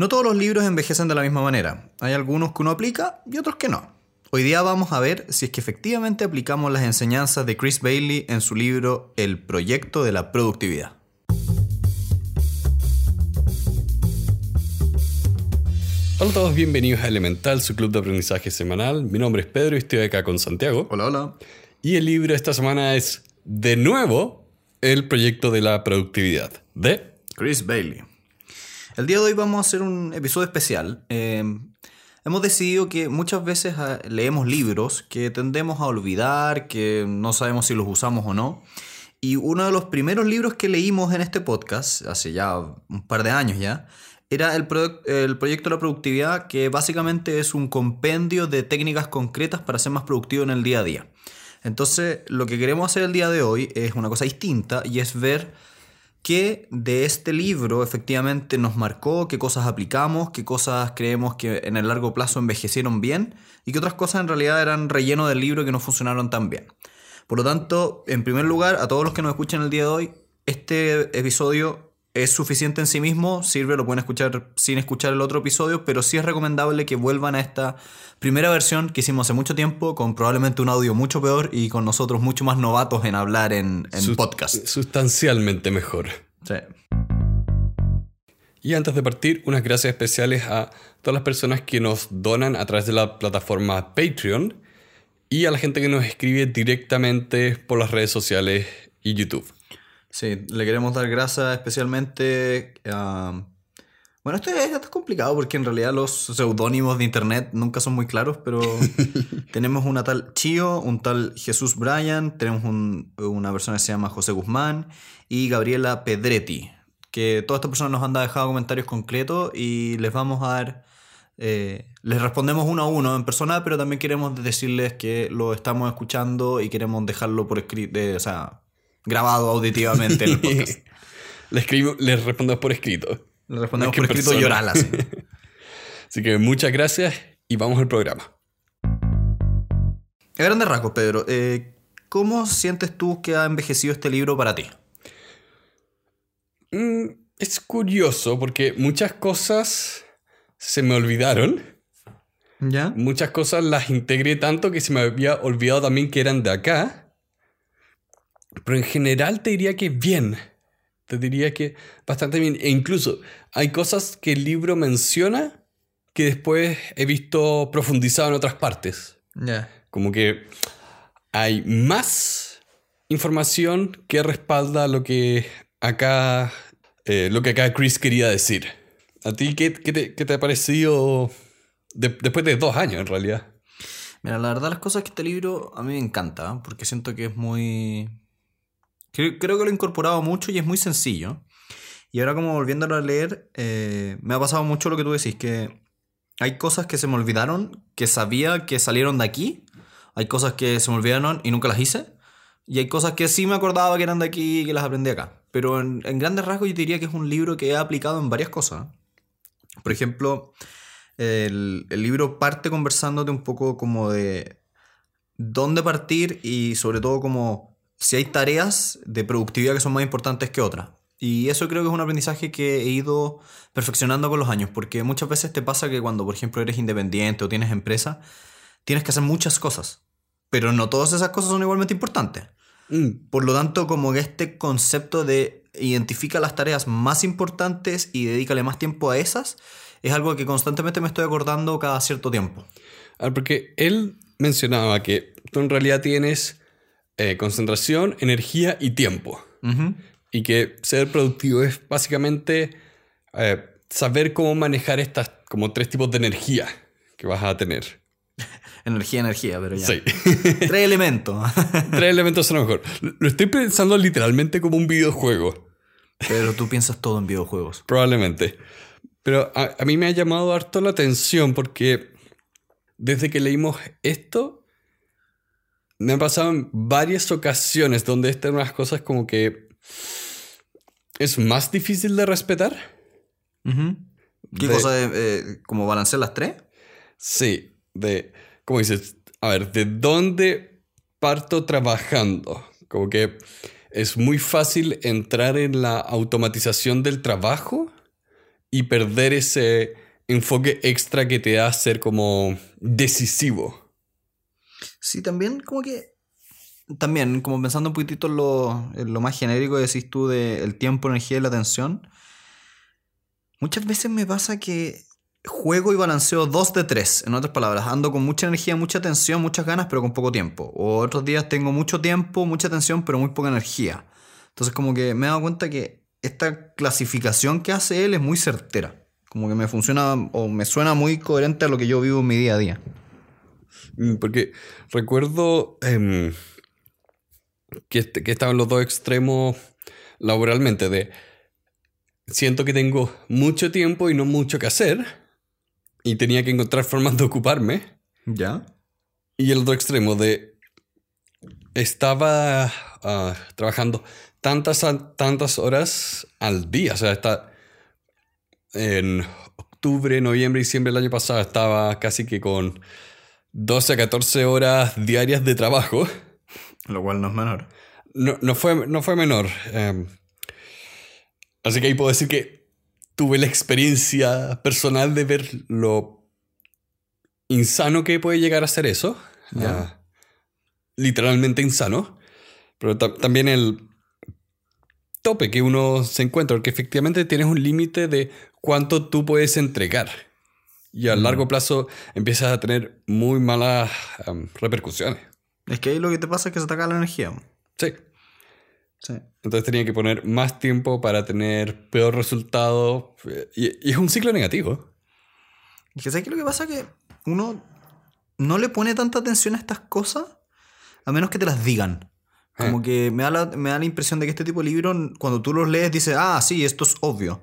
No todos los libros envejecen de la misma manera. Hay algunos que uno aplica y otros que no. Hoy día vamos a ver si es que efectivamente aplicamos las enseñanzas de Chris Bailey en su libro El proyecto de la productividad. Hola a todos, bienvenidos a Elemental, su club de aprendizaje semanal. Mi nombre es Pedro y estoy acá con Santiago. Hola, hola. Y el libro esta semana es, de nuevo, El proyecto de la productividad de Chris Bailey. El día de hoy vamos a hacer un episodio especial. Eh, hemos decidido que muchas veces ah, leemos libros que tendemos a olvidar, que no sabemos si los usamos o no. Y uno de los primeros libros que leímos en este podcast, hace ya un par de años ya, era el, el, proyecto de la productividad, que básicamente es un compendio de técnicas concretas para ser más productivo en el día a día. Entonces, lo que queremos hacer el día de hoy es una cosa distinta y es ver qué de este libro efectivamente nos marcó, qué cosas aplicamos, qué cosas creemos que en el largo plazo envejecieron bien y qué otras cosas en realidad eran relleno del libro que no funcionaron tan bien. Por lo tanto, en primer lugar, a todos los que nos escuchan el día de hoy, este episodio es suficiente en sí mismo, sirve, lo pueden escuchar sin escuchar el otro episodio, pero sí es recomendable que vuelvan a esta primera versión que hicimos hace mucho tiempo, con probablemente un audio mucho peor y con nosotros mucho más novatos en hablar en, en podcast. Sustancialmente mejor. Sí. Y antes de partir, unas gracias especiales a todas las personas que nos donan a través de la plataforma Patreon y a la gente que nos escribe directamente por las redes sociales y YouTube. Sí, le queremos dar gracias especialmente a... Bueno, esto es, esto es, complicado porque en realidad los seudónimos de internet nunca son muy claros, pero tenemos una tal Chio, un tal Jesús Bryan, tenemos un, una persona que se llama José Guzmán y Gabriela Pedretti, que todas estas personas nos han dejado comentarios concretos y les vamos a dar, eh, les respondemos uno a uno en persona, pero también queremos decirles que lo estamos escuchando y queremos dejarlo por escrito, o sea, grabado auditivamente en el podcast. le, escribo, respondemos por escrito. Le respondemos por escrito y oral así. así que muchas gracias y vamos al programa. A grandes rasgos, Pedro, eh, ¿cómo sientes tú que ha envejecido este libro para ti? Mm, es curioso porque muchas cosas se me olvidaron. ¿Ya? Muchas cosas las integré tanto que se me había olvidado también que eran de acá. Pero en general te diría que bien. Te diría que bastante bien. E incluso hay cosas que el libro menciona que después he visto profundizado en otras partes. Ya. Como que hay más información que respalda lo que acá, eh, lo que acá Chris quería decir. ¿A ti qué, qué, te, qué te, ha parecido después de dos años en realidad? Mira, la verdad las cosas que este libro a mí me encanta, porque siento que es muy Creo, que lo he incorporado mucho y es muy sencillo. Y ahora como volviéndolo a leer, eh, me ha pasado mucho lo que tú decís, que hay cosas que se me olvidaron, que sabía que salieron de aquí, hay cosas que se me olvidaron y nunca las hice, y hay cosas que sí me acordaba que eran de aquí y que las aprendí acá. Pero en, grandes rasgos yo diría que es un libro que he aplicado en varias cosas. Por ejemplo, el, el libro parte conversándote un poco como de dónde partir y sobre todo como si hay tareas de productividad que son más importantes que otras. Y eso creo que es un aprendizaje que he ido perfeccionando con los años, porque muchas veces te pasa que cuando, por ejemplo, eres independiente o tienes empresa, tienes que hacer muchas cosas, pero no todas esas cosas son igualmente importantes. Mm. Por lo tanto, como que este concepto de identifica las tareas más importantes y dedícale más tiempo a esas, es algo que constantemente me estoy acordando cada cierto tiempo. Ah, porque él mencionaba que tú en realidad tienes eh, concentración, energía y tiempo. Y que ser productivo es básicamente eh, saber cómo manejar estas como tres tipos de energía que vas a tener. energía, energía, pero ya. Sí. tres elementos. tres elementos son lo mejor. Lo estoy pensando literalmente como un videojuego. Pero tú piensas todo en videojuegos. Probablemente. Pero a, a mí me ha llamado harto la atención porque desde que leímos esto, me han pasado en varias ocasiones donde están unas cosas como que es más difícil de respetar. ¿Qué cosa de eh, como balancear las tres? Sí, de, como dices, a ver, ¿de dónde parto trabajando? Como que es muy fácil entrar en la automatización del trabajo y perder ese enfoque extra que te da ser como decisivo. Sí, también como que... También, como pensando un poquitito en lo, en lo más genérico que decís tú de el tiempo, energía y la atención, muchas veces me pasa que juego y balanceo dos de tres. En otras palabras, ando con mucha energía, mucha atención, muchas ganas, pero con poco tiempo. O otros días tengo mucho tiempo, mucha atención, pero muy poca energía. Entonces como que me he dado cuenta que esta clasificación que hace él es muy certera. Como que me funciona o me suena muy coherente a lo que yo vivo en mi día a día. Mm, porque recuerdo em, que, que estaban los dos extremos laboralmente de siento que tengo mucho tiempo y no mucho que hacer y tenía que encontrar formas de ocuparme. ¿Ya? Y el otro extremo de estaba ah, trabajando tantas, tantas horas al día. O sea, está en octubre, noviembre, diciembre del año pasado estaba casi que con 12 a 14 horas diarias de trabajo. Lo cual no es menor. No, no, fue, no fue menor. Em, así que ahí puedo decir que tuve la experiencia personal de ver lo insano que puede llegar a ser eso. Ah, literalmente insano. Pero también el tope que uno se encuentra, porque efectivamente tienes un límite de cuánto tú puedes entregar. Y a largo plazo empiezas a tener muy malas repercusiones. Es que ahí lo que te pasa es que se te acaba la energía. Sí. sí. Entonces tenía que poner más tiempo para tener peor resultado. Y, es un ciclo negativo. Es que ¿sabes qué lo que pasa? Que uno no le pone tanta atención a estas cosas a menos que te las digan. Como que me da, la, me da la impresión de que este tipo de libros, cuando tú los lees, dices, ah, sí, esto es obvio.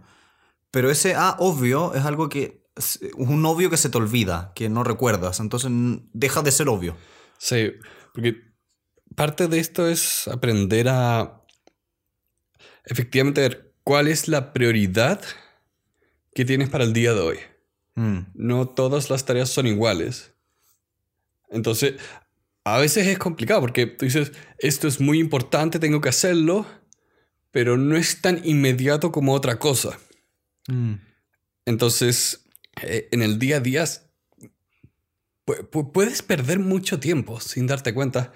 Pero ese ah, obvio es algo que. Un obvio que se te olvida, que no recuerdas. Entonces deja de ser obvio. Sí, porque parte de esto es aprender a. Efectivamente, ver cuál es la prioridad que tienes para el día de hoy. Mm. No todas las tareas son iguales. Entonces, a veces es complicado porque tú dices, esto es muy importante, tengo que hacerlo, pero no es tan inmediato como otra cosa. Mm. Entonces, eh, en el día a día puedes perder mucho tiempo sin darte cuenta.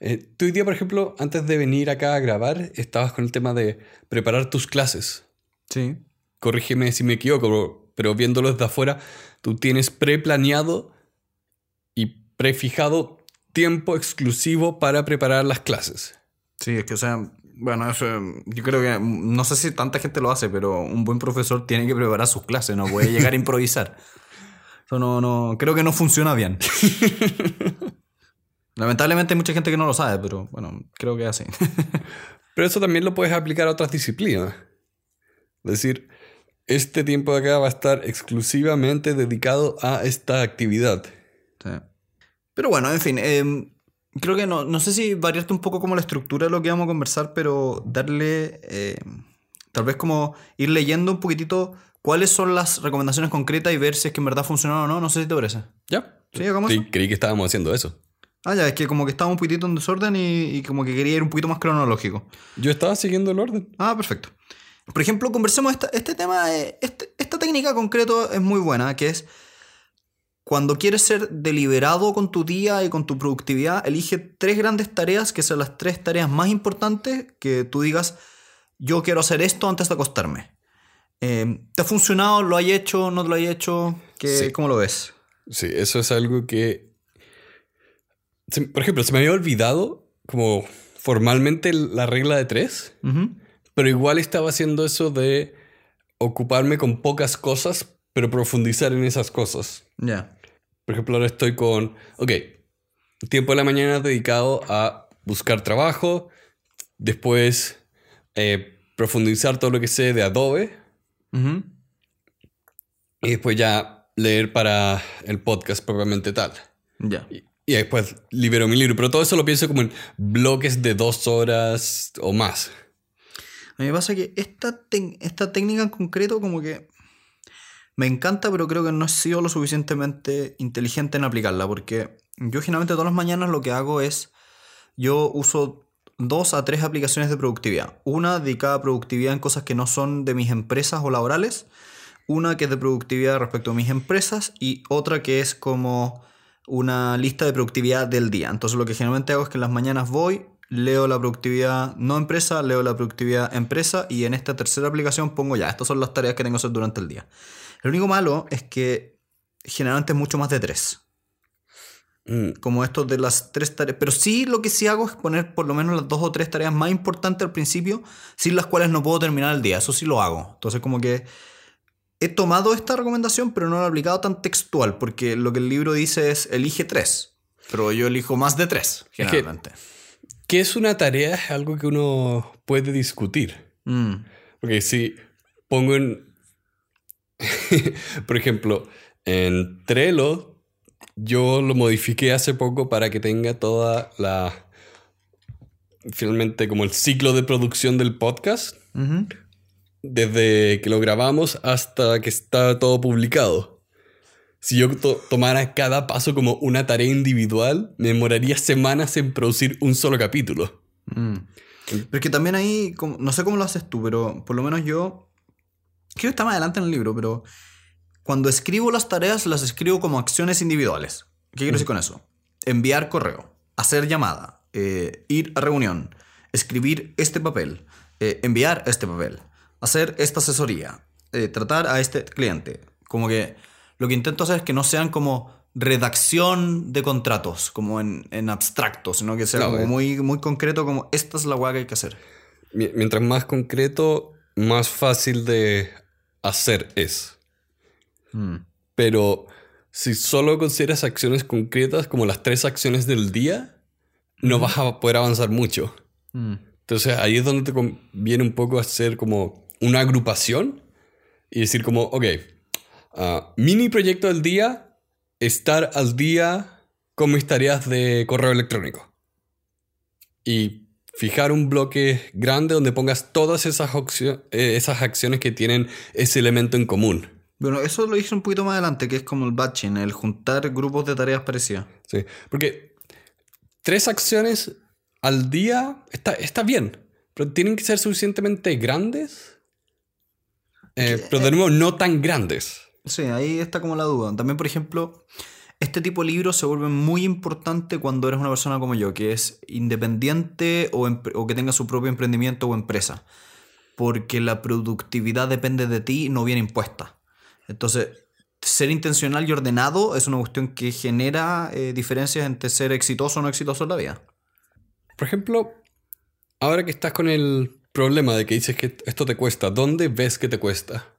Eh, tú hoy día, por ejemplo, antes de venir acá a grabar, estabas con el tema de preparar tus clases. Sí. Corrígeme si me equivoco, pero viéndolo desde afuera, tú tienes preplaneado y prefijado tiempo exclusivo para preparar las clases. Sí, es que, o sea, bueno, eso, yo creo que, no sé si tanta gente lo hace, pero un buen profesor tiene que preparar sus clases, no puede llegar a improvisar. Eso no, no, creo que no funciona bien. Lamentablemente hay mucha gente que no lo sabe, pero bueno, creo que es así. pero eso también lo puedes aplicar a otras disciplinas. Es decir, este tiempo de acá va a estar exclusivamente dedicado a esta actividad. Sí. Pero bueno, en fin, em, creo que no, no sé si variarte un poco como la estructura de lo que vamos a conversar, pero darle, em, tal vez como ir leyendo un poquitito cuáles son las recomendaciones concretas y ver si es que en verdad funcionan o no. No sé si te parece. Ya. Sí, hagamos sí, Creí que estábamos haciendo eso. Ah, ya, es que como que estaba un poquitito en desorden y, y, como que quería ir un poquito más cronológico. Yo estaba siguiendo el orden. Ah, perfecto. Por ejemplo, conversemos esta, este tema, este, esta técnica concreto es muy buena, que es cuando quieres ser deliberado con tu día y con tu productividad, elige tres grandes tareas que son las tres tareas más importantes que tú digas, yo quiero hacer esto antes de acostarme. Eh, ¿Te ha funcionado? ¿Lo hay hecho? ¿No lo hay hecho? ¿Qué, ¿Cómo lo ves? Sí, eso es algo que... Por ejemplo, se me había olvidado como formalmente la regla de tres, pero igual estaba haciendo eso de ocuparme con pocas cosas pero profundizar en esas cosas. Ya. Por ejemplo, ahora estoy con, ok, tiempo de la mañana dedicado a buscar trabajo, después eh, profundizar todo lo que sé de Adobe, y después ya leer para el podcast propiamente tal. Ya. Y, después libero mi libro, pero todo eso lo pienso como en bloques de dos horas o más. A mí me pasa que esta, esta técnica en concreto como que me encanta, pero creo que no he sido lo suficientemente inteligente en aplicarla, porque yo generalmente todas las mañanas lo que hago es, yo uso dos a tres aplicaciones de productividad. Una dedicada a productividad en cosas que no son de mis empresas o laborales, Una que es de productividad respecto a mis empresas y otra que es como una lista de productividad del día. Entonces lo que generalmente hago es que en las mañanas voy, leo la productividad no empresa, leo la productividad empresa y en esta tercera aplicación pongo ya, estas son las tareas que tengo que hacer durante el día. Lo único malo es que generalmente es mucho más de tres. Mm, Como esto de las tres tareas. Pero sí lo que sí hago es poner por lo menos las dos o tres tareas más importantes al principio, sin las cuales no puedo terminar el día. Eso sí lo hago. Entonces como que he tomado esta recomendación, pero no la he aplicado tan textual, porque lo que el libro dice es elige tres. Pero yo elijo más de tres, generalmente. ¿Qué es una tarea? Es algo que uno puede discutir. Mm, Porque si pongo en. Por ejemplo, en Trello, yo lo modifiqué hace poco para que tenga toda la. Finalmente, como el ciclo de producción del podcast, desde que lo grabamos hasta que está todo publicado. Si yo to- tomara cada paso como una tarea individual, me demoraría semanas en producir un solo capítulo. Mm. Pero es que también ahí, no sé cómo lo haces tú, pero por lo menos yo, que está más adelante en el libro, pero cuando escribo las tareas las escribo como acciones individuales. ¿Qué quiero decir con eso? Enviar correo, hacer llamada, eh, ir a reunión, escribir este papel, eh, enviar este papel, hacer esta asesoría, eh, tratar a este cliente. Como que lo que intento hacer es que no sean como redacción de contratos, como en, en abstracto, sino que sea como muy, muy concreto, como esta es la hueá que hay que hacer. Mi- Mientras más concreto, más fácil de hacer es. Mm. Pero si solo consideras acciones concretas como las tres acciones del día, no vas a poder avanzar mucho. Mm. Entonces ahí es donde te conviene un poco hacer como una agrupación y decir como, ok, ah, mini proyecto del día, estar al día con mis tareas de correo electrónico. Y fijar un bloque grande donde pongas todas esas, opcio- eh, esas acciones que tienen ese elemento en común. Bueno, eso lo hice un poquito más adelante, que es como el batching, el juntar grupos de tareas parecidas. Sí, porque tres acciones al día está, está bien, pero tienen que ser suficientemente grandes. Eh, pero de nuevo, no tan grandes. Sí, ahí está como la duda. También, por ejemplo, este tipo de libros se vuelve muy importante cuando eres una persona como yo, que es independiente o, que tenga su propio emprendimiento o empresa. Porque la productividad depende de ti, no viene impuesta. Entonces, ser intencional y ordenado es una cuestión que genera eh, diferencias entre ser exitoso o no exitoso en la vida. Por ejemplo, ahora que estás con el problema de que dices que esto te cuesta, ¿dónde ves que te cuesta?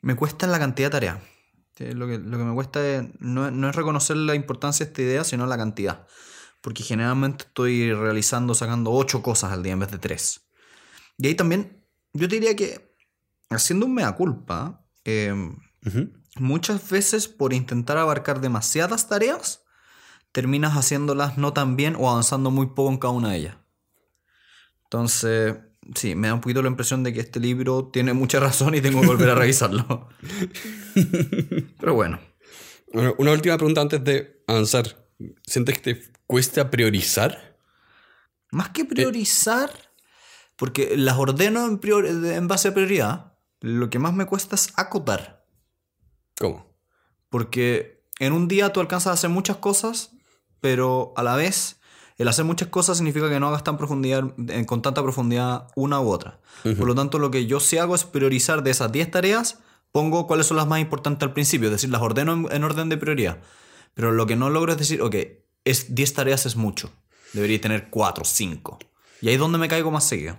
Me cuesta la cantidad de tareas. Sí, Lo que, lo que me cuesta es, no, no es reconocer la importancia de esta idea, sino la cantidad. Porque generalmente estoy realizando, sacando ocho cosas al día en vez de tres. Y ahí también, yo te diría que, haciendo un mea culpa, eh, Ujú. muchas veces por intentar abarcar demasiadas tareas, terminas haciéndolas no tan bien o avanzando muy poco en cada una de ellas. Entonces, sí, me da un poquito la impresión de que este libro tiene mucha razón y tengo que volver a revisarlo. Pero bueno, Bueno, una última pregunta antes de avanzar. ¿Sientes que te cuesta priorizar? más que priorizar, porque las ordeno en, prior- en base a prioridad, lo que más me cuesta es acotar. ¿Cómo? Porque en un día tú alcanzas a hacer muchas cosas, pero a la vez el hacer muchas cosas significa que no hagas tan profundidad, con tanta profundidad una u otra. Por lo tanto, lo que yo sí hago es priorizar de esas 10 tareas, pongo cuáles son las más importantes al principio, es decir, las ordeno en, en orden de prioridad. Pero lo que no logro es decir, ok, es 10 tareas es mucho, debería tener 4, 5. Y ahí es donde me caigo más seguido.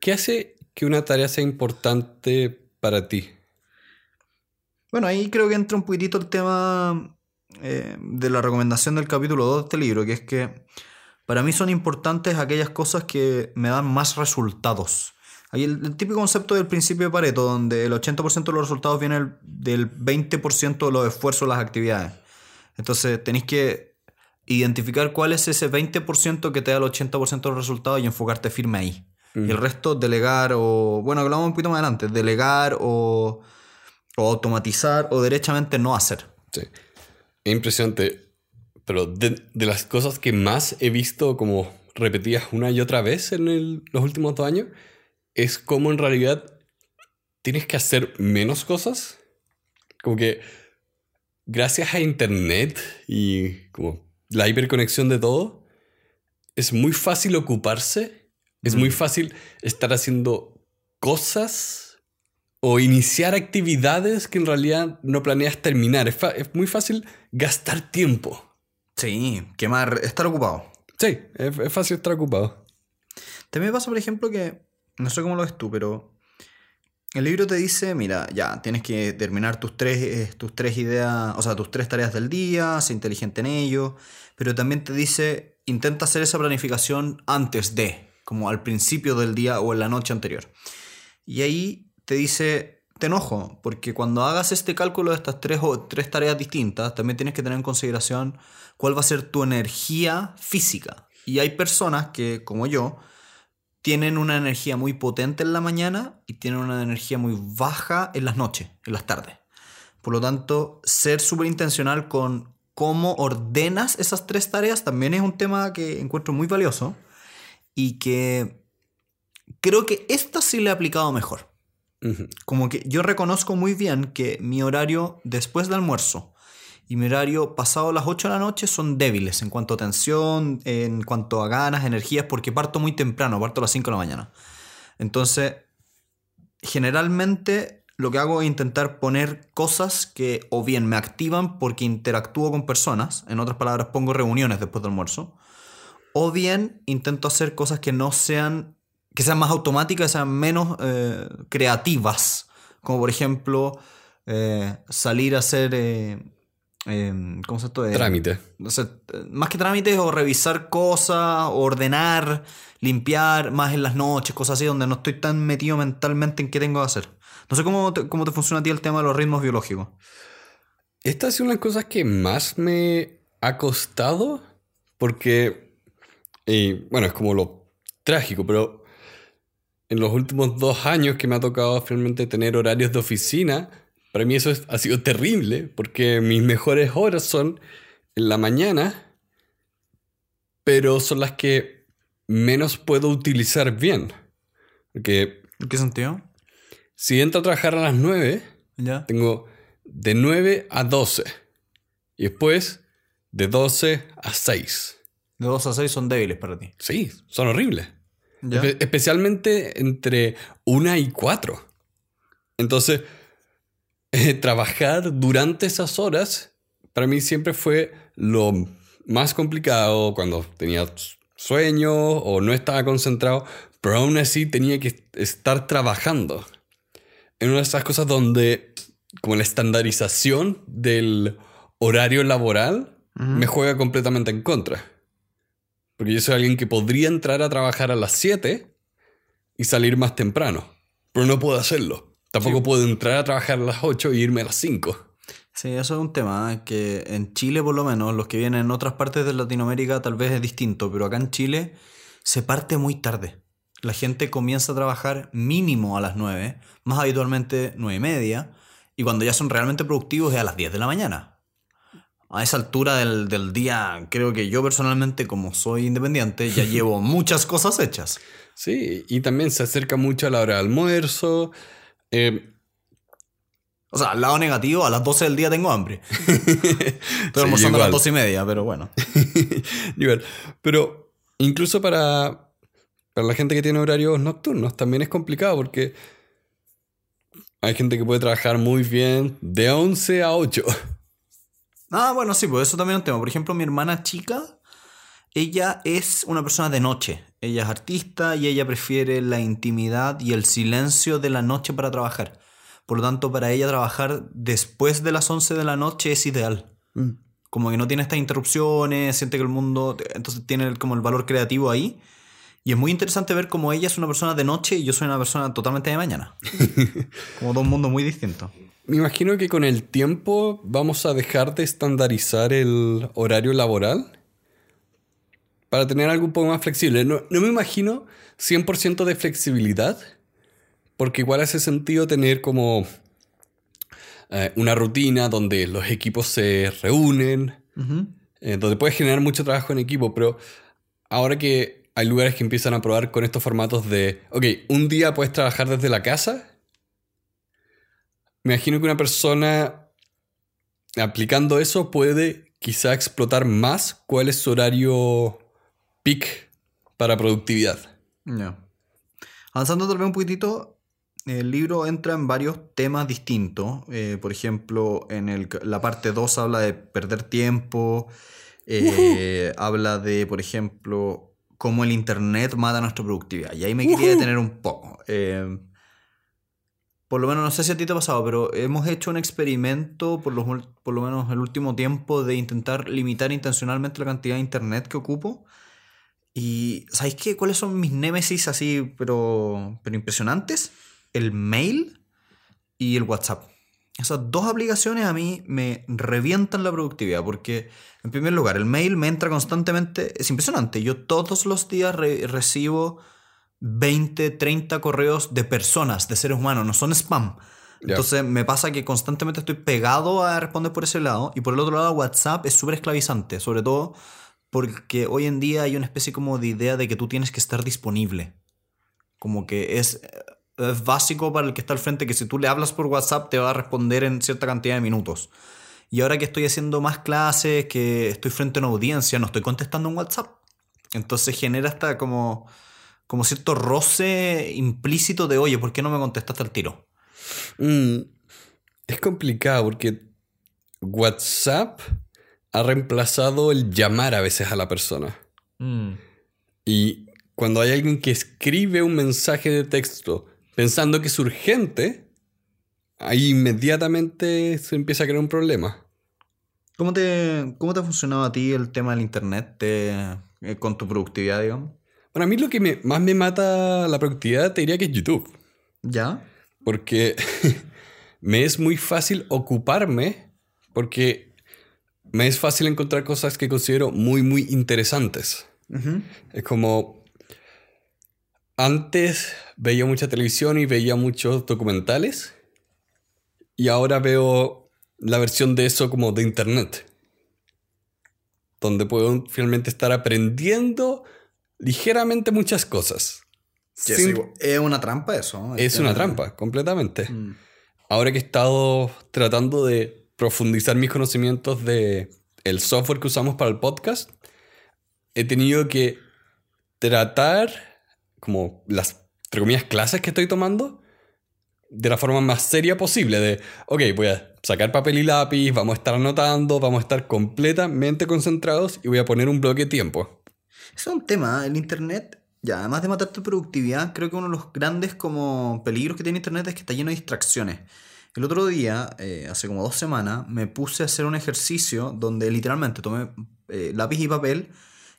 ¿Qué hace que una tarea sea importante para ti? Bueno, ahí creo que entra un poquitito el tema eh, de la recomendación del capítulo 2 de este libro, que es que para mí son importantes aquellas cosas que me dan más resultados. Hay el, el típico concepto del principio de Pareto, donde el 80% de los resultados vienen del 20% de los esfuerzos de las actividades. Entonces tenéis que identificar cuál es ese 20% que te da el 80% de los resultados y enfocarte firme ahí. Y el resto, delegar o, bueno, hablamos un poquito más adelante, delegar o, o automatizar o derechamente no hacer. Sí. Es impresionante. Pero de, de las cosas que más he visto como repetidas una y otra vez en el- los últimos dos años, es como en realidad tienes que hacer menos cosas. Como que gracias a Internet y como la hiperconexión de todo, es muy fácil ocuparse, es muy fácil estar haciendo cosas o iniciar actividades que en realidad no planeas terminar. Es, es muy fácil gastar tiempo. Sí, quemar, estar ocupado. Sí, es, fácil estar ocupado. También pasa, por ejemplo, que, no sé cómo lo ves tú, pero el libro te dice, mira, ya, tienes que terminar tus tres, eh, tus tres ideas, o sea, tus tres tareas del día, sé inteligente en ello, pero también te dice, intenta hacer esa planificación antes de, como al principio del día o en la noche anterior. Y ahí te dice, te enojo, porque cuando hagas este cálculo de estas tres, tres tareas distintas, también tienes que tener en consideración cuál va a ser tu energía física. Y hay personas que, como yo, tienen una energía muy potente en la mañana y tienen una energía muy baja en las noches, en las tardes. Por lo tanto, ser súper intencional con cómo ordenas esas tres tareas también es un tema que encuentro muy valioso y que creo que esta sí le he aplicado mejor. Como que yo reconozco muy bien que mi horario después del almuerzo y mi horario pasado las 8 de la noche son débiles en cuanto a tensión, en cuanto a ganas, energías, porque parto muy temprano, parto a las 5 de la mañana. Entonces, generalmente lo que hago es intentar poner cosas que o bien me activan porque interactúo con personas, en otras palabras pongo reuniones después del almuerzo, o bien intento hacer cosas que no sean, que sean más automáticas, sean menos eh, creativas, como por ejemplo eh, salir a hacer... Eh, Em, ¿cómo se esto? trámite. Sé, más que trámites o revisar cosas, ordenar, limpiar más en las noches, cosas así, donde no estoy tan metido mentalmente en qué tengo que hacer. No sé cómo te, cómo te funciona a ti el tema de los ritmos biológicos. Esta es una de las cosas que más me ha costado porque, bueno, es como lo trágico, pero en los últimos dos años que me ha tocado finalmente tener horarios de oficina, para mí eso ha sido terrible porque mis mejores horas son en la mañana, pero son las que menos puedo utilizar bien. Porque, ¿En qué sentido? Si entro a trabajar a las 9, ¿Ya? tengo de 9 a 12. Y después de 12 a 6. De 2 a 6 son débiles para ti. Sí, son horribles. Especialmente entre 1 y 4. Entonces, eh, trabajar durante esas horas para mí siempre fue lo más complicado cuando tenía sueño o no estaba concentrado, pero aún así tenía que estar trabajando. En una de esas cosas donde como la estandarización del horario laboral me juega completamente en contra. Porque yo soy alguien que podría entrar a trabajar a las 7 y salir más temprano, pero no puedo hacerlo. Tampoco puedo entrar a trabajar a las 8 e irme a las 5. Sí, eso es un tema ¿eh? que en Chile por lo menos, los que vienen en otras partes de Latinoamérica tal vez es distinto, pero acá en Chile se parte muy tarde. La gente comienza a trabajar mínimo a las 9, más habitualmente 9 y media, y cuando ya son realmente productivos es a las 10 de la mañana. A esa altura del, del día, creo que yo personalmente, como soy independiente, ya llevo muchas cosas hechas. Sí, y también se acerca mucho a la hora de almuerzo, eh, o sea, al lado negativo, a las 12 del día tengo hambre. Estoy almorzando a las 12 y media, pero bueno. Pero incluso para, para la gente que tiene horarios nocturnos también es complicado porque hay gente que puede trabajar muy bien de 11 a 8. Ah, bueno, sí, pues eso también es un tema. Por ejemplo, mi hermana chica, ella es una persona de noche. Ella es artista y ella prefiere la intimidad y el silencio de la noche para trabajar. Por lo tanto, para ella trabajar después de las 11 de la noche es ideal. Mm. Como que no tiene estas interrupciones, siente que el mundo, entonces tiene como el valor creativo ahí. Y es muy interesante ver cómo ella es una persona de noche y yo soy una persona totalmente de mañana. como dos mundos muy distintos. Me imagino que con el tiempo vamos a dejar de estandarizar el horario laboral para tener algo un poco más flexible. No, me imagino 100% de flexibilidad, porque igual hace sentido tener como eh, una rutina donde los equipos se reúnen, eh, donde puedes generar mucho trabajo en equipo, pero ahora que hay lugares que empiezan a probar con estos formatos de, ok, un día puedes trabajar desde la casa me imagino que una persona aplicando eso puede quizá explotar más cuál es su horario peak para productividad. Ya. Avanzando tal vez un poquitito, el libro entra en varios temas distintos. Eh, por ejemplo, en el- la parte 2 habla de perder tiempo. eh, habla de, por ejemplo, cómo el Internet mata nuestra productividad. Y ahí me quería detener un poco. Eh, por lo menos, no sé si a ti te ha pasado, pero hemos hecho un experimento, por lo, por lo menos el último tiempo, de intentar limitar intencionalmente la cantidad de Internet que ocupo. Y ¿sabéis qué? ¿Cuáles son mis némesis así, pero, pero impresionantes? El mail y el WhatsApp. Esas dos aplicaciones a mí me revientan la productividad porque, en primer lugar, el mail me entra constantemente. Es impresionante. Yo todos los días re- recibo 20, 30 correos de personas, de seres humanos, no son spam. Entonces me pasa que constantemente estoy pegado a responder por ese lado y por el otro lado WhatsApp es súper esclavizante, sobre todo porque hoy en día hay una especie como de idea de que tú tienes que estar disponible. Como que es, es básico para el que está al frente que si tú le hablas por WhatsApp te va a responder en cierta cantidad de minutos. Y ahora que estoy haciendo más clases, que estoy frente a una audiencia, no estoy contestando en WhatsApp. Entonces genera hasta como, como cierto roce implícito de, oye, ¿por qué no me contestaste al tiro? Mm, es complicado porque WhatsApp ha reemplazado el llamar a veces a la persona. Y cuando hay alguien que escribe un mensaje de texto pensando que es urgente, ahí inmediatamente se empieza a crear un problema. ¿Cómo te, cómo te ha funcionado a ti el tema del Internet te- eh, con tu productividad, digamos? Bueno, a mí lo que me- más me mata la productividad te diría que es YouTube. ¿Ya? Porque me es muy fácil ocuparme porque me es fácil encontrar cosas que considero muy, muy interesantes. Es como... Antes veía mucha televisión y veía muchos documentales y ahora veo la versión de eso como de internet. Donde puedo finalmente estar aprendiendo ligeramente muchas cosas. Sí, Sin- sí, es una trampa eso. es una trampa, completamente. Mm. Ahora que he estado tratando de profundizar mis conocimientos de el software que usamos para el podcast, he tenido que tratar como las entre clases que estoy tomando de la forma más seria posible de, ok, voy a sacar papel y lápiz, vamos a estar anotando, vamos a estar completamente concentrados y voy a poner un bloque de tiempo. Es un tema, el Internet, ya, además de matar tu productividad, creo que uno de los grandes como peligros que tiene Internet es que está lleno de distracciones. El otro día, eh, hace como dos semanas, me puse a hacer un ejercicio donde literalmente tomé eh, lápiz y papel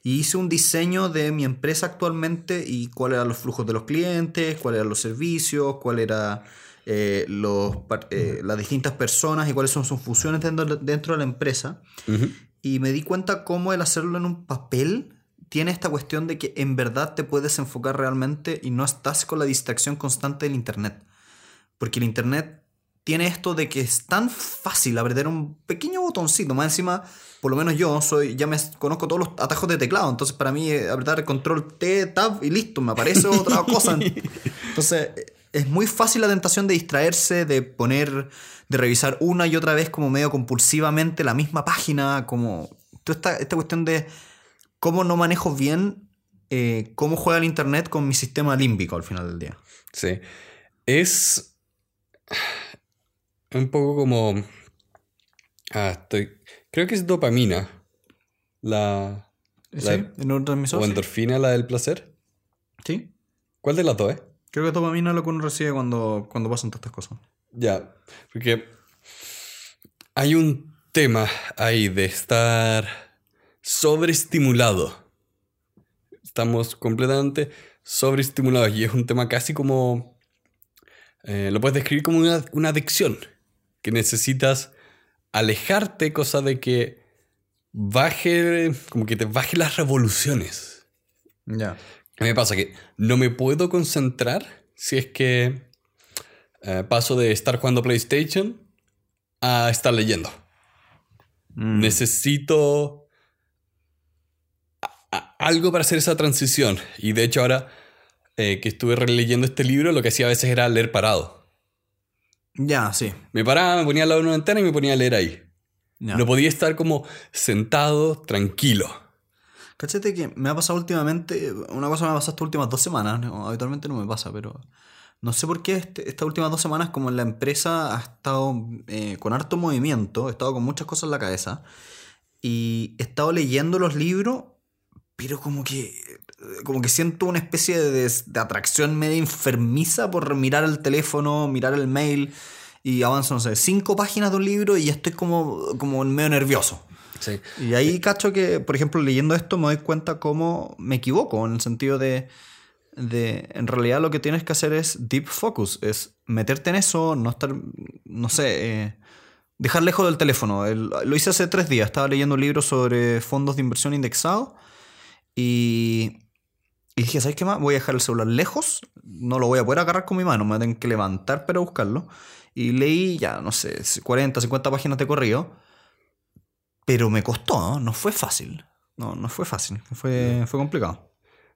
y hice un diseño de mi empresa actualmente y cuáles eran los flujos de los clientes, cuáles eran los servicios, cuáles eran eh, los, eh, las distintas personas y cuáles son sus funciones dentro, dentro de la empresa. Y me di cuenta cómo el hacerlo en un papel tiene esta cuestión de que en verdad te puedes enfocar realmente y no estás con la distracción constante del Internet. Porque el Internet tiene esto de que es tan fácil apretar un pequeño botoncito. Más encima, por lo menos yo soy ya me conozco todos los atajos de teclado. Entonces para mí eh, apretar control T, tab y listo, me aparece otra cosa. Entonces es muy fácil la tentación de distraerse, de poner, de revisar una y otra vez como medio compulsivamente la misma página, como toda esta, esta cuestión de cómo no manejo bien eh, cómo juega el Internet con mi sistema límbico al final del día. Sí. Es un poco como... Ah, estoy... Creo que es dopamina. La... ¿Sí? La- ¿El neurotransmisor? o Sí. endorfina, la del placer. Sí. ¿Cuál de las dos, eh? Creo que dopamina es lo que uno recibe cuando, cuando pasan todas estas cosas. Ya, porque hay un tema ahí de estar sobreestimulado. Estamos completamente sobreestimulados y es un tema casi como... eh, lo puedes describir como una, una adicción, que necesitas alejarte, cosa de que baje, como que te baje las revoluciones. Ya. A mí me pasa que no me puedo concentrar si es que eh, paso de estar jugando PlayStation a estar leyendo. Mm. Necesito a- a- algo para hacer esa transición. Y de hecho ahora eh, que estuve releyendo este libro, lo que hacía a veces era leer parado. Ya, sí. Me paraba, me ponía al lado de una ventana y me ponía a leer ahí. Ya. No podía estar como sentado, tranquilo. Cáchate que me ha pasado últimamente, una cosa me ha pasado estas últimas dos semanas, no, habitualmente no me pasa, pero no sé por qué este- estas últimas dos semanas como en la empresa ha estado eh, con harto movimiento, he estado con muchas cosas en la cabeza y he estado leyendo los libros, pero como que, como que siento una especie de, de atracción media enfermiza por mirar el teléfono, mirar el mail y avanzo, no sé, cinco páginas de un libro y ya estoy como, como medio nervioso. Sí. Y ahí cacho que, por ejemplo, leyendo esto me doy cuenta cómo me equivoco, en el sentido de, de, en realidad lo que tienes que hacer es deep focus, es meterte en eso, no estar, no sé, eh, dejar lejos del teléfono. El- lo hice hace tres días, estaba leyendo un libro sobre fondos de inversión indexados y, y dije, ¿sabes qué más? Voy a dejar el celular lejos, no lo voy a poder agarrar con mi mano, me voy a tener que levantar para buscarlo. Y leí ya, no sé, 40, 50 páginas de corrido. Pero me costó, ¿no? No fue fácil. No, no fue fácil. Fue, fue complicado.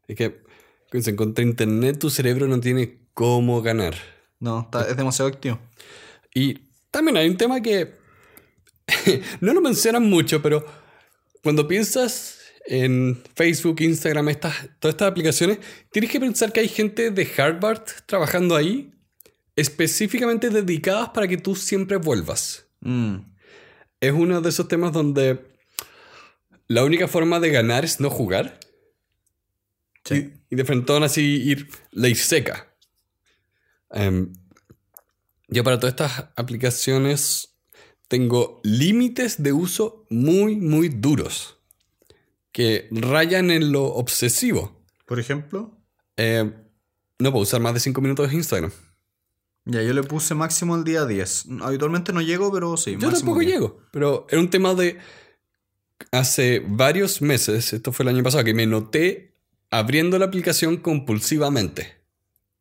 Es que, fíjense, contra internet tu cerebro no tiene cómo ganar. No, está- es demasiado activo. Y también hay un tema que no lo mencionan mucho, pero cuando piensas en Facebook, Instagram, estas, todas estas aplicaciones, tienes que pensar que hay gente de Harvard trabajando ahí, específicamente dedicadas para que tú siempre vuelvas. Mm, Es uno de esos temas donde la única forma de ganar es no jugar. sí. Y, y de frente así ir ley seca. Em, yo para todas estas aplicaciones tengo límites de uso muy, muy duros. Que rayan en lo obsesivo. Por ejemplo, Em, no puedo usar más de 5 minutos de Instagram. ya yo le puse máximo el día 10. Habitualmente no llego, pero sí. Yo tampoco 10. llego, pero era un tema de hace varios meses, esto fue el año pasado, que me noté abriendo la aplicación compulsivamente.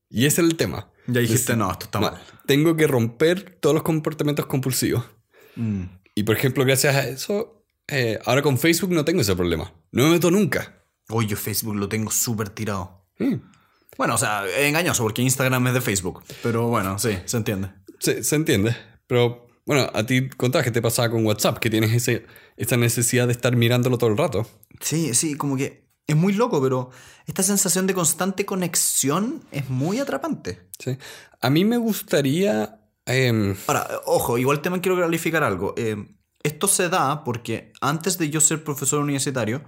Y ese es el tema. Ya dijiste, no, esto está No, mal. tengo que romper todos los comportamientos compulsivos. Mm. Y por ejemplo, gracias a eso, eh, ahora con Facebook no tengo ese problema. No me meto nunca. Oye, yo Facebook lo tengo súper tirado. Mm. Bueno, o sea, es engañoso porque Instagram es de Facebook. Pero bueno, sí, se entiende. Se, se entiende. Pero bueno, a ti contabas que te pasaba con WhatsApp, que tienes ese, esa necesidad de estar mirándolo todo el rato. Sí, sí, como que es muy loco, pero esta sensación de constante conexión es muy atrapante. Sí. A mí me gustaría... em, Ahora, ojo, igual también quiero clarificar algo. Eh, esto se da porque antes de yo ser profesor universitario,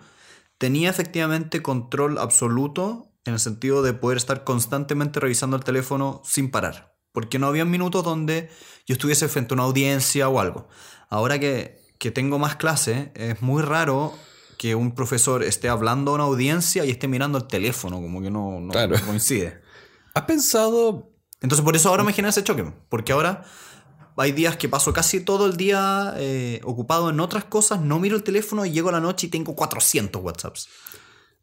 tenía efectivamente control absoluto en el sentido de poder estar constantemente revisando el teléfono sin parar. Porque no había minutos donde yo estuviese frente a una audiencia o algo. Ahora que, que tengo más clase, es muy raro que un profesor esté hablando a una audiencia y esté mirando el teléfono, como que no, no- Claro. no coincide. ¿Has pensado Entonces por eso ahora me genera ese choque, porque ahora hay días que paso casi todo el día eh, ocupado en otras cosas, no miro el teléfono y llego a la noche y tengo 400 WhatsApps.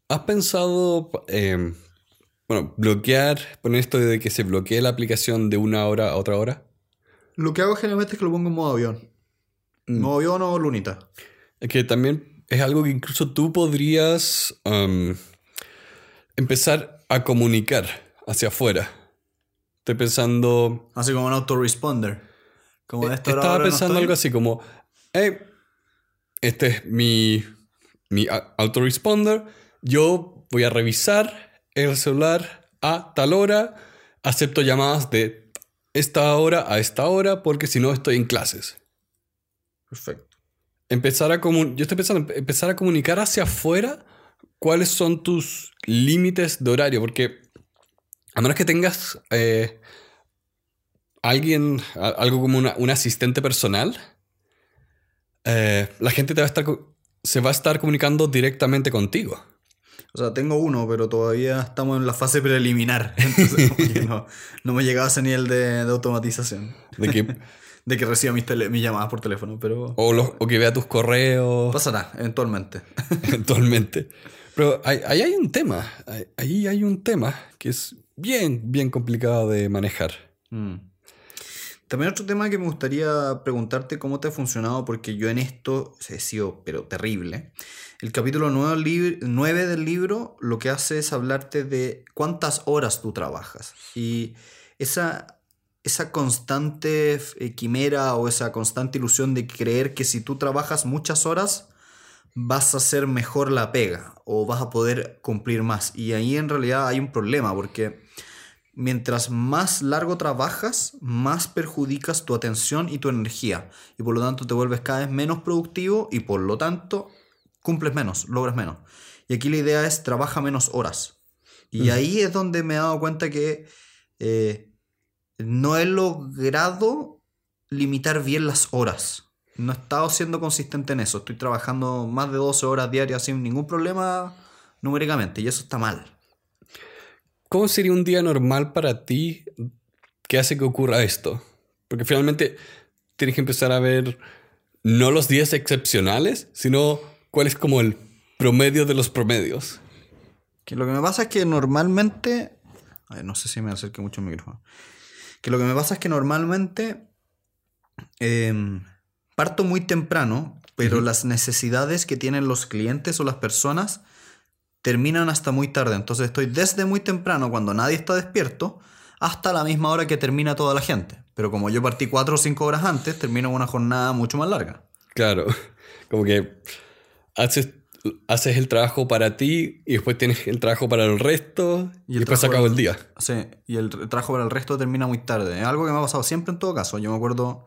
¿Has pensado, eh, bueno, bloquear, poner esto de que se bloquee la aplicación de una hora a otra hora? Lo que hago generalmente es que lo pongo en modo avión. Modo avión o lunita. Es que también es algo que incluso tú podrías um, empezar a comunicar hacia afuera. Estoy pensando... Así como un autoresponder. Como de esto Estaba ahora no pensando estoy. algo así como, hey, este es mi, mi autoresponder, yo voy a revisar el celular a tal hora, acepto llamadas de esta hora a esta hora porque si no estoy en clases. Perfecto. Empezar a comun- yo estoy pensando en empezar a comunicar hacia afuera cuáles son tus límites de horario, porque a menos que tengas eh, alguien, algo como una- un asistente personal, eh, la gente te va a estar, se va a estar comunicando directamente contigo. O sea, tengo uno, pero todavía estamos en la fase preliminar. Entonces, no, no me llegaba a ese nivel de, de automatización. De que, De que reciba mis, tele- mis llamadas por teléfono, pero o, los- o que vea tus correos pasará eventualmente. eventualmente. Pero ahí, ahí hay un tema, ahí- ahí hay un tema que es bien, bien complicado de manejar. Mm. También otro tema que me gustaría preguntarte cómo te ha funcionado, porque yo en esto he sido, pero terrible. El capítulo 9, del libro lo que hace es hablarte de cuántas horas tú trabajas. Y esa, esa constante eh, quimera o esa constante ilusión de creer que si tú trabajas muchas horas vas a hacer mejor la pega o vas a poder cumplir más. Y ahí en realidad hay un problema porque mientras más largo trabajas, más perjudicas tu atención y tu energía. Y por lo tanto te vuelves cada vez menos productivo y por lo tanto cumples menos, logras menos. Y aquí la idea es trabaja menos horas. Y ahí es donde me he dado cuenta que eh, no he logrado limitar bien las horas. No he estado siendo consistente en eso. Estoy trabajando más de 12 horas diarias sin ningún problema numéricamente y eso está mal. ¿Cómo sería un día normal para ti que hace que ocurra esto? Porque finalmente tienes que empezar a ver no los días excepcionales, sino cuál es como el promedio de los promedios. Que lo que me pasa es que normalmente. A ver, no sé si me acerque mucho el micrófono. Que lo que me pasa es que normalmente. em, parto muy temprano, pero las necesidades que tienen los clientes o las personas terminan hasta muy tarde. Entonces estoy desde muy temprano, cuando nadie está despierto, hasta la misma hora que termina toda la gente. Pero como yo partí cuatro o cinco horas antes, termino una jornada mucho más larga. Claro, como que haces, haces el trabajo para ti y después tienes el trabajo para el resto y, el después se acabó el día. Sí, y el tra- trabajo para el resto termina muy tarde. Es algo que me ha pasado siempre en todo caso. Yo me acuerdo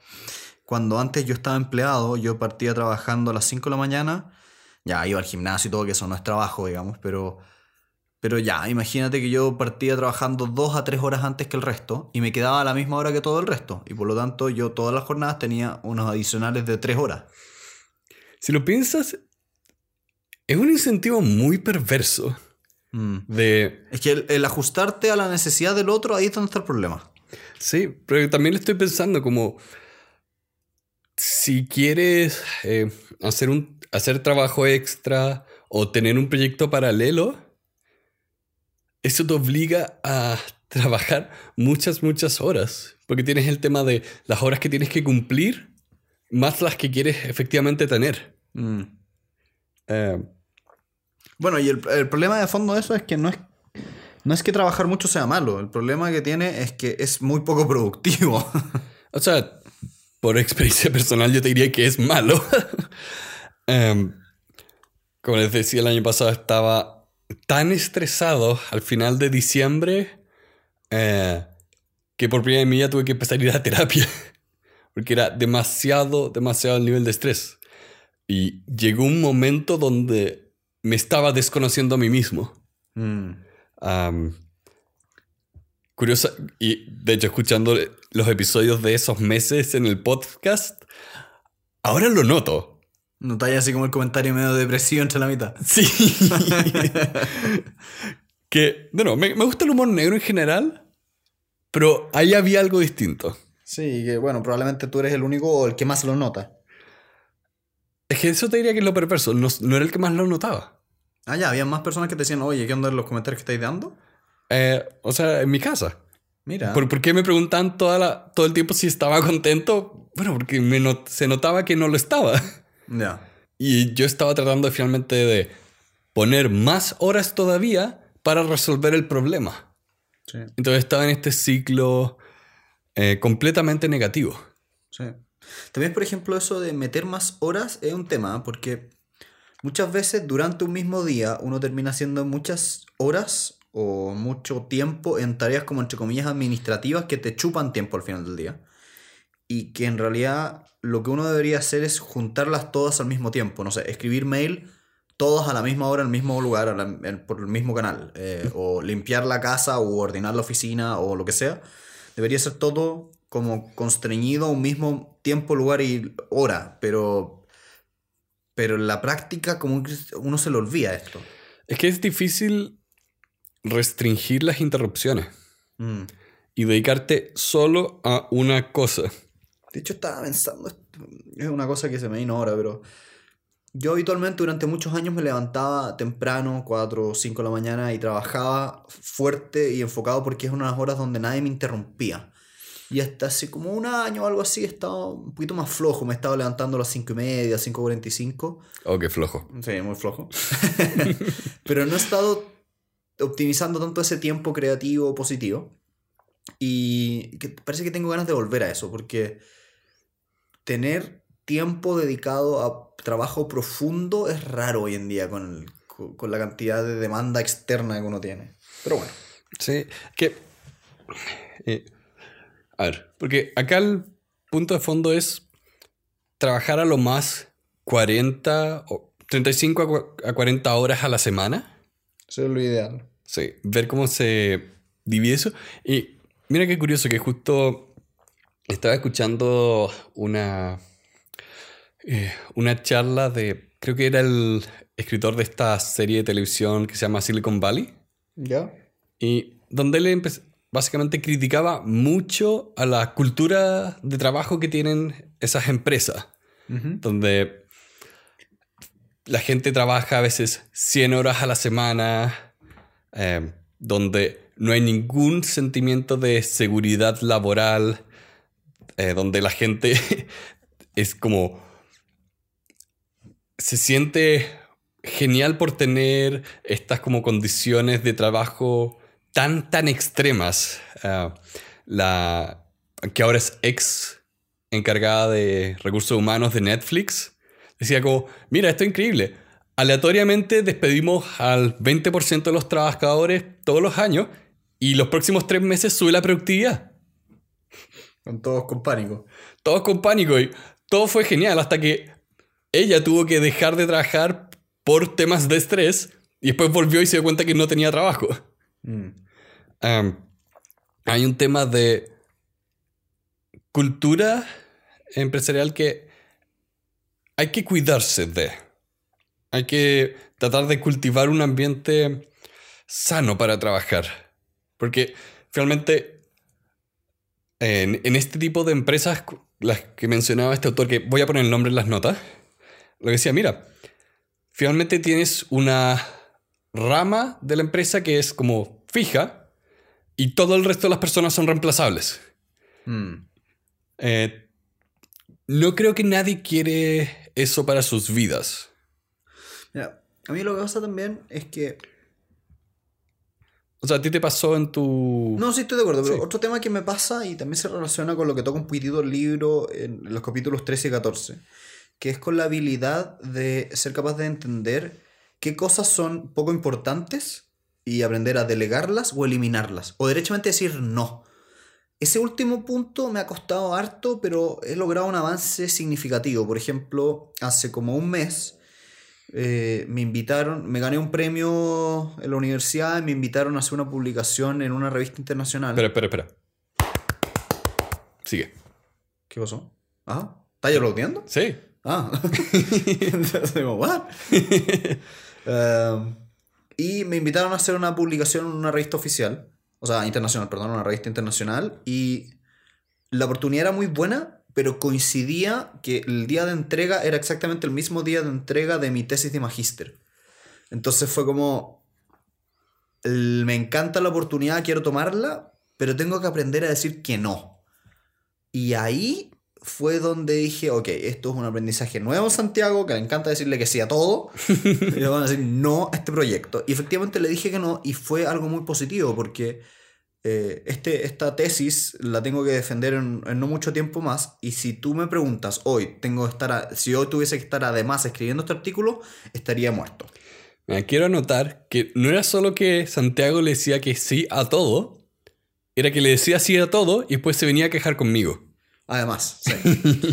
cuando antes yo estaba empleado, yo partía trabajando a las 5 de la mañana, ya iba al gimnasio y todo, que eso no es trabajo, digamos, pero, pero ya, imagínate que yo partía trabajando dos a tres horas antes que el resto y me quedaba a la misma hora que todo el resto. Y por lo tanto yo todas las jornadas tenía unos adicionales de tres horas. Si lo piensas, es un incentivo muy perverso Mm. de... Es que el, el ajustarte a la necesidad del otro, ahí es donde está el problema. Sí, pero también le estoy pensando como... Si quieres eh, hacer, un, hacer trabajo extra o tener un proyecto paralelo, eso te obliga a trabajar muchas, muchas horas. Porque tienes el tema de las horas que tienes que cumplir más las que quieres efectivamente tener. Mm. Eh, Bueno, y el, el problema de fondo de eso es que no es, no es que trabajar mucho sea malo. El problema que tiene es que es muy poco productivo. o sea, por experiencia personal yo te diría que es malo. Em, como les decía el año pasado, estaba tan estresado al final de diciembre eh, que por primera vez en mi vida tuve que empezar a ir a terapia. Porque era demasiado, demasiado el nivel de estrés. Y llegó un momento donde me estaba desconociendo a mí mismo. Mm. Curiosa, y de hecho escuchando los episodios de esos meses en el podcast, ahora lo noto. Notáis así como el comentario medio depresivo entre la mitad. Sí. que, bueno, me, me gusta el humor negro en general, pero ahí había algo distinto. Sí, que bueno, probablemente tú eres el único o el que más lo nota. Es que eso te diría que es lo perverso, no, no era el que más lo notaba. Ah, ya, había más personas que te decían, oye, ¿qué onda en los comentarios que estáis dando? Eh, o sea, en mi casa. Mira. ¿Por, por qué me preguntan toda la- todo el tiempo si estaba contento? Bueno, porque me not- se notaba que no lo estaba. Ya. Y yo estaba tratando finalmente de poner más horas todavía para resolver el problema. Sí, Entonces estaba en este ciclo eh, completamente negativo. sí. También, por ejemplo, eso de meter más horas es un tema, porque muchas veces durante un mismo día uno termina haciendo muchas horas o mucho tiempo en tareas como entre comillas administrativas que te chupan tiempo al final del día. Y que en realidad lo que uno debería hacer es juntarlas todas al mismo tiempo. No sé, escribir mail todas a la misma hora, en el mismo lugar, a la- en- por el mismo canal. eh, o limpiar la casa o ordenar la oficina o lo que sea. Debería ser todo como constreñido a un mismo tiempo, lugar y hora. Pero, pero en la práctica como uno se le olvida esto. Es que es difícil restringir las interrupciones Mm. y dedicarte solo a una cosa. De hecho, estaba pensando, es una cosa que se me vino ahora, pero yo habitualmente durante muchos años me levantaba temprano, 4 o 5 de la mañana, y trabajaba fuerte y enfocado porque es unas horas donde nadie me interrumpía. Y hasta hace como un año o algo así estaba un poquito más flojo, me estaba levantando a las 5 y media, 5.45. Oh, qué flojo. Sí, muy flojo. Pero no he estado optimizando tanto ese tiempo creativo positivo. Y que parece que tengo ganas de volver a eso, porque tener tiempo dedicado a trabajo profundo es raro hoy en día con, el- con- con la cantidad de demanda externa que uno tiene. Pero bueno. Sí, que... eh, a ver, porque acá el punto de fondo es trabajar a lo más 40 o 35 a cua- a 40 horas a la semana. Eso es lo ideal. Sí, ver cómo se divide eso. Y mira qué curioso que justo estaba escuchando una, eh, una charla de, creo que era el escritor de esta serie de televisión que se llama Silicon Valley, ¿Ya? y donde él básicamente criticaba mucho a la cultura de trabajo que tienen esas empresas donde la gente trabaja a veces 100 horas a la semana, eh, donde no hay ningún sentimiento de seguridad laboral, eh, donde la gente es como... se siente genial por tener estas como condiciones de trabajo tan, tan extremas. Ah, la que ahora es ex encargada de recursos humanos de Netflix, decía como, mira, esto es increíble. Aleatoriamente despedimos al 20% de los trabajadores todos los años y los próximos tres meses sube la productividad. Con todos con pánico. Todos con pánico y todo fue genial hasta que ella tuvo que dejar de trabajar por temas de estrés y después volvió y se dio cuenta que no tenía trabajo. Mm. Um, hay un tema de cultura empresarial que hay que cuidarse de. Hay que tratar de cultivar un ambiente sano para trabajar. Porque finalmente en, en este tipo de empresas, las que mencionaba este autor, que voy a poner el nombre en las notas, lo que decía, mira, finalmente tienes una rama de la empresa que es como fija y todo el resto de las personas son reemplazables. Mm. Eh, no creo que nadie quiere eso para sus vidas. Mira, a mí lo que pasa también es que O sea, a ti te pasó en tu... No, sí estoy de acuerdo, pero Sí. otro tema que me pasa y también se relaciona con lo que toca un poquitito el libro en los capítulos 13 y 14, que es con la habilidad de ser capaz de entender qué cosas son poco importantes y aprender a delegarlas o eliminarlas, o derechamente decir no. Ese último punto me ha costado harto, pero he logrado un avance significativo. Por ejemplo, hace como un mes eh, me invitaron, me gané un premio en la universidad y me invitaron a hacer una publicación en una revista internacional. Espera, espera, espera. Sigue. ¿Qué pasó? Ah, ¿estás aplaudiendo? Sí. Ah. Entonces, ¿what? Um, y me invitaron a hacer una publicación en una revista oficial, o sea, internacional, perdón, una revista internacional, y la oportunidad era muy buena, pero coincidía que el día de entrega era exactamente el mismo día de entrega de mi tesis de magíster. Entonces fue como, el- me encanta la oportunidad, quiero tomarla, pero tengo que aprender a decir que no. Y ahí fue donde dije, ok, esto es un aprendizaje nuevo Santiago, que le encanta decirle que sí a todo, y le van a decir no a este proyecto. Y efectivamente le dije que no, y fue algo muy positivo, porque eh, este, esta tesis la tengo que defender en, en no mucho tiempo más, y si tú me preguntas hoy, tengo que estar a- si hoy tuviese que estar además escribiendo este artículo, estaría muerto. Mira, quiero anotar que no era solo que Santiago le decía que sí a todo, era que le decía sí a todo y después se venía a quejar conmigo. Además, sí,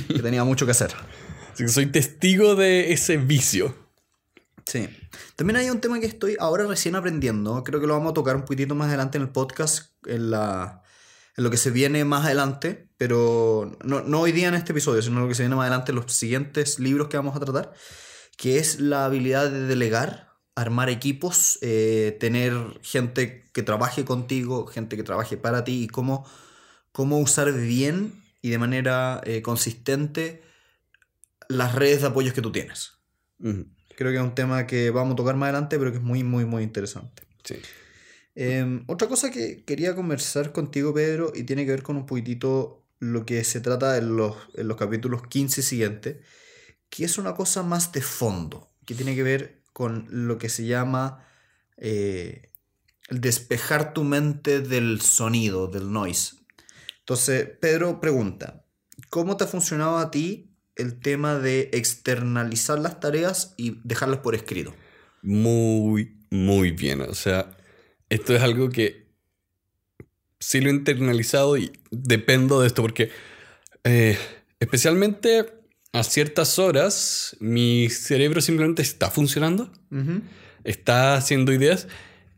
que tenía mucho que hacer. Así que soy testigo de ese vicio. Sí. También hay un tema que estoy ahora recién aprendiendo. Creo que lo vamos a tocar un poquitito más adelante en el podcast, en, la, en lo que se viene más adelante, pero no, no hoy día en este episodio, sino lo que se viene más adelante en los siguientes libros que vamos a tratar, que es la habilidad de delegar, armar equipos, eh, tener gente que trabaje contigo, gente que trabaje para ti y cómo, cómo usar bien y de manera eh, consistente las redes de apoyos que tú tienes. Creo que es un tema que vamos a tocar más adelante, pero que es muy, muy, muy interesante. Sí. Eh, otra cosa que quería conversar contigo, Pedro, y tiene que ver con un poquitito lo que se trata en los, en los capítulos 15 siguientes, que es una cosa más de fondo, que tiene que ver con lo que se llama eh, el despejar tu mente del sonido, del noise. Entonces, Pedro pregunta, ¿cómo te ha funcionado a ti el tema de externalizar las tareas y dejarlas por escrito? Muy, muy bien. O sea, esto es algo que sí lo he internalizado y dependo de esto porque eh, especialmente a ciertas horas mi cerebro simplemente está funcionando, está haciendo ideas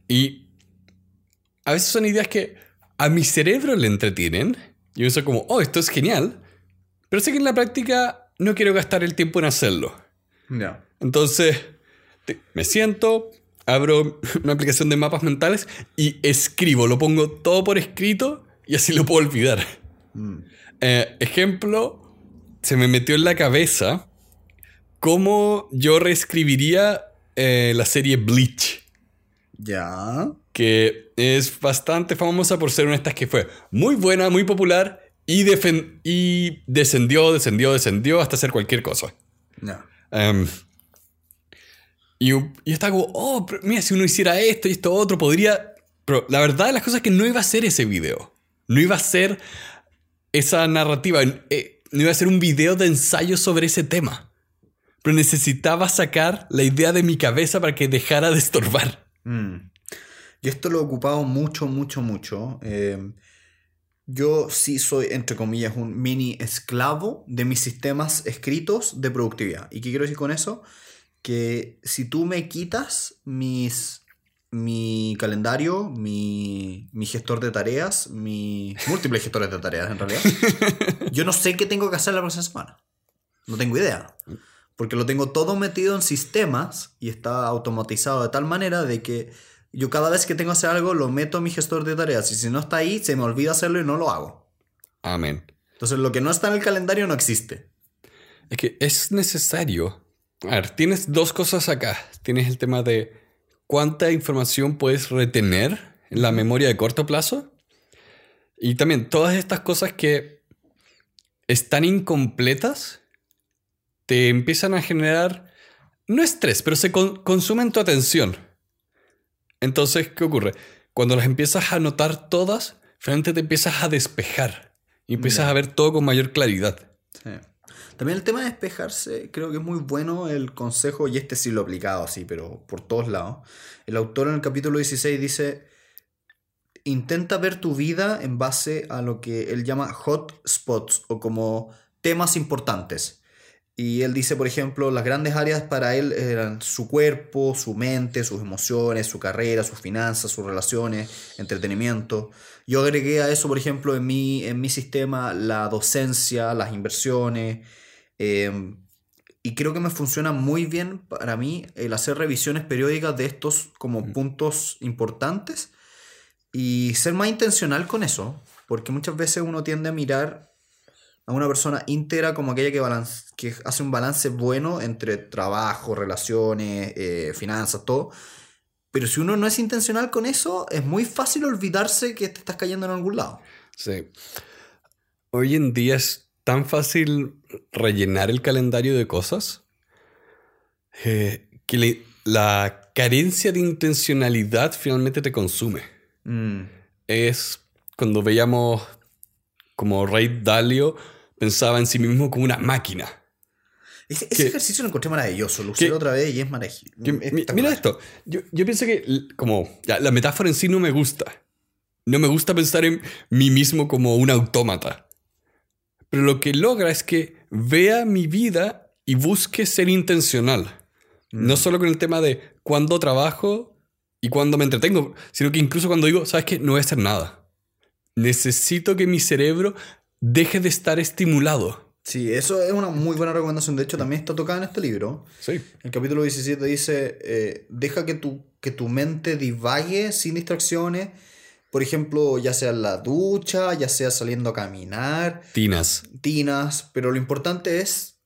y a veces son ideas que a mi cerebro le entretienen. Yo pienso como, oh, esto es genial, pero sé que en la práctica no quiero gastar el tiempo en hacerlo. No. Entonces, me siento, abro una aplicación de mapas mentales y escribo, lo pongo todo por escrito y así lo puedo olvidar. Eh, ejemplo, se me metió en la cabeza cómo yo reescribiría eh, la serie Bleach. Ya. Que es bastante famosa por ser una de estas que fue muy buena, muy popular y, y descendió, descendió, descendió hasta hacer cualquier cosa. No. Em, y, y estaba como, oh, mira, si uno hiciera esto y esto otro, podría... Pero la verdad de las cosas es que no iba a ser ese video. No iba a ser esa narrativa. Eh, no iba a ser un video de ensayo sobre ese tema. Pero necesitaba sacar la idea de mi cabeza para que dejara de estorbar. Mm. Y esto lo he ocupado mucho, mucho, mucho. Eh, yo sí soy, entre comillas, un mini esclavo de mis sistemas escritos de productividad. ¿Y qué quiero decir con eso? Que si tú me quitas mis, mi calendario, mi, mi gestor de tareas, mi múltiples gestores de tareas en realidad, yo no sé qué tengo que hacer la próxima semana. No tengo idea. Porque lo tengo todo metido en sistemas y está automatizado de tal manera de que yo cada vez que tengo que hacer algo lo meto en mi gestor de tareas y si no está ahí se me olvida hacerlo y no lo hago. Amén. Entonces lo que no está en el calendario no existe. Es que es necesario. A ver, tienes dos cosas acá. Tienes el tema de cuánta información puedes retener en la memoria de corto plazo. Y también todas estas cosas que están incompletas te empiezan a generar, no estrés, pero se consumen tu atención. Entonces, ¿qué ocurre? Cuando las empiezas a notar todas, finalmente te empiezas a despejar y empiezas a ver todo con mayor claridad. Sí. También el tema de despejarse, creo que es muy bueno el consejo, y este sí lo he aplicado así, pero por todos lados. El autor en el capítulo 16 dice, intenta ver tu vida en base a lo que él llama hot spots o como temas importantes. Y él dice, por ejemplo, las grandes áreas para él eran su cuerpo, su mente, sus emociones, su carrera, sus finanzas, sus relaciones, entretenimiento. Yo agregué a eso, por ejemplo, en mi, en mi sistema la docencia, las inversiones. Em, y creo que me funciona muy bien para mí el hacer revisiones periódicas de estos como mm. puntos importantes y ser más intencional con eso. Porque muchas veces uno tiende a mirar a una persona íntegra como aquella que, balance, que hace un balance bueno entre trabajo, relaciones, eh, finanzas, todo. Pero si uno no es intencional con eso, es muy fácil olvidarse que te estás cayendo en algún lado. Sí. Hoy en día es tan fácil rellenar el calendario de cosas eh, que la carencia de intencionalidad finalmente te consume. Mm. Es cuando veíamos como Ray Dalio pensaba en sí mismo como una máquina. Ese, ejercicio lo encontré maravilloso, lo usé otra vez y es maravilloso. Mira esto, yo, yo, pienso que como la metáfora en sí no me gusta. No me gusta pensar en mí mismo como un autómata. Pero lo que logra es que vea mi vida y busque ser intencional. No mm. solo con el tema de cuándo trabajo y cuándo me entretengo, sino que incluso cuando digo, ¿sabes qué? No voy a hacer nada. Necesito que mi cerebro deje de estar estimulado. Sí, eso es una muy buena recomendación. De hecho, también está tocada en este libro. Sí. El capítulo 17 dice, eh, deja que tu, que tu mente divague sin distracciones. Por ejemplo, ya sea en la ducha, ya sea saliendo a caminar. Tinas. Tinas. Pero lo importante es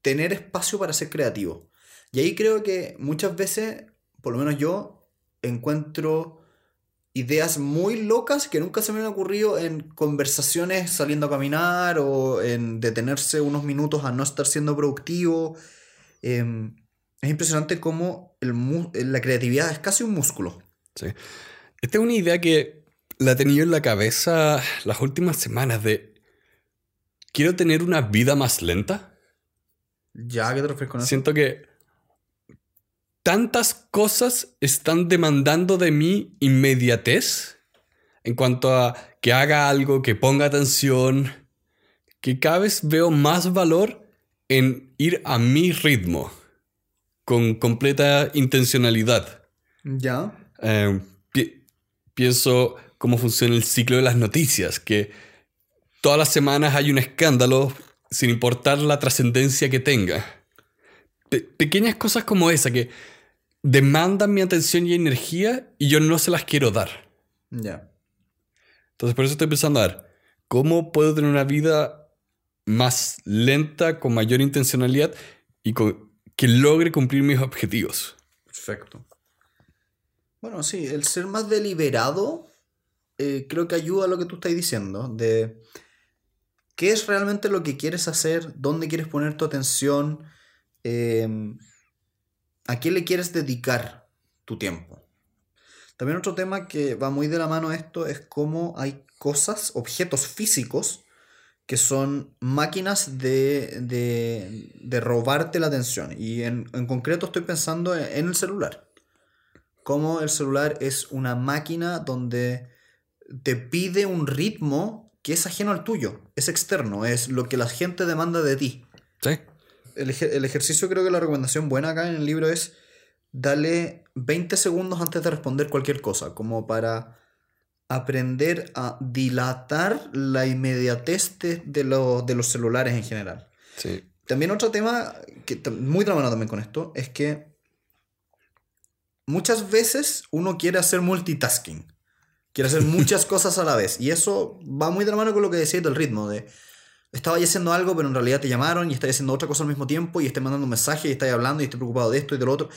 tener espacio para ser creativo. Y ahí creo que muchas veces, por lo menos yo, encuentro ideas muy locas que nunca se me han ocurrido en conversaciones saliendo a caminar o en detenerse unos minutos a no estar siendo productivo. Em, es impresionante cómo el la creatividad es casi un músculo. Sí. Esta es una idea que la he tenido en la cabeza las últimas semanas de... Quiero tener una vida más lenta. ¿Ya? ¿Qué te refieres con eso? Siento que tantas cosas están demandando de mí inmediatez en cuanto a que haga algo, que ponga atención, que cada vez veo más valor en ir a mi ritmo, con completa intencionalidad. ¿Ya? Eh, pi- pienso cómo funciona el ciclo de las noticias, que todas las semanas hay un escándalo sin importar la trascendencia que tenga. Pe- pequeñas cosas como esa que demandan mi atención y energía y yo no se las quiero dar. Ya. Entonces por eso estoy pensando, a ver, ¿cómo puedo tener una vida más lenta, con mayor intencionalidad y con- que logre cumplir mis objetivos? Perfecto. Bueno, sí, el ser más deliberado eh, creo que ayuda a lo que tú estás diciendo, de qué es realmente lo que quieres hacer, dónde quieres poner tu atención, eh, a qué le quieres dedicar tu tiempo. También otro tema que va muy de la mano a esto es cómo hay cosas, objetos físicos, que son máquinas de, de, de robarte la atención. Y en, en concreto estoy pensando en, en el celular. Cómo el celular es una máquina donde te pide un ritmo que es ajeno al tuyo, es externo, es lo que la gente demanda de ti. Sí. El, el ejercicio creo que la recomendación buena acá en el libro es darle 20 segundos antes de responder cualquier cosa, como para aprender a dilatar la inmediatez de, de los- de los celulares en general. Sí. También otro tema, que muy tramado también con esto, es que muchas veces uno quiere hacer multitasking. Quiere hacer muchas cosas a la vez. Y eso va muy de la mano con lo que decías del ritmo. De, estaba haciendo algo, pero en realidad te llamaron y estás haciendo otra cosa al mismo tiempo y estás mandando un mensaje y estás hablando y estoy preocupado de esto y de lo otro.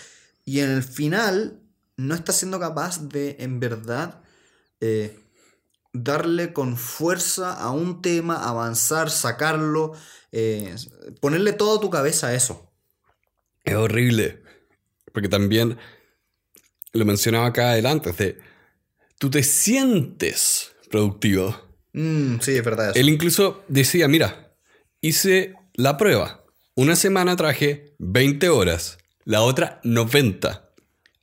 Y en el final no estás siendo capaz de, en verdad, eh, darle con fuerza a un tema, avanzar, sacarlo, eh, ponerle toda tu cabeza a eso. Es horrible. Porque también lo mencionaba acá adelante, de tú te sientes productivo. Mm, sí, es verdad eso. Él incluso decía, mira, hice la prueba. Una semana traje 20 horas, la otra 90.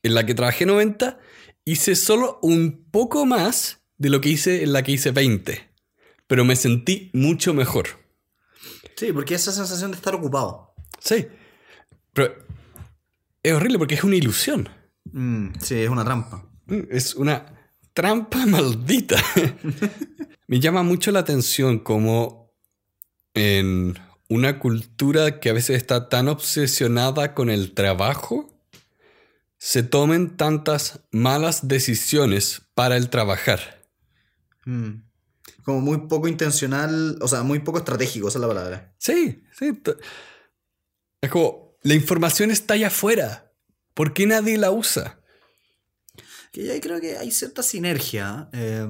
En la que trabajé 90, hice solo un poco más de lo que hice en la que hice 20. Pero me sentí mucho mejor. Sí, porque esa sensación de estar ocupado. Sí. Pero es horrible porque es una ilusión. Mm, sí, es una trampa. Mm, Es una trampa maldita. Me llama mucho la atención como en una cultura que a veces está tan obsesionada con el trabajo, se tomen tantas malas decisiones para el trabajar. Mm. Como muy poco intencional, o sea, muy poco estratégico, esa es la palabra. Sí, sí. Es como, la información está allá afuera. ¿Por qué nadie la usa? Que ahí creo que hay cierta sinergia. eh,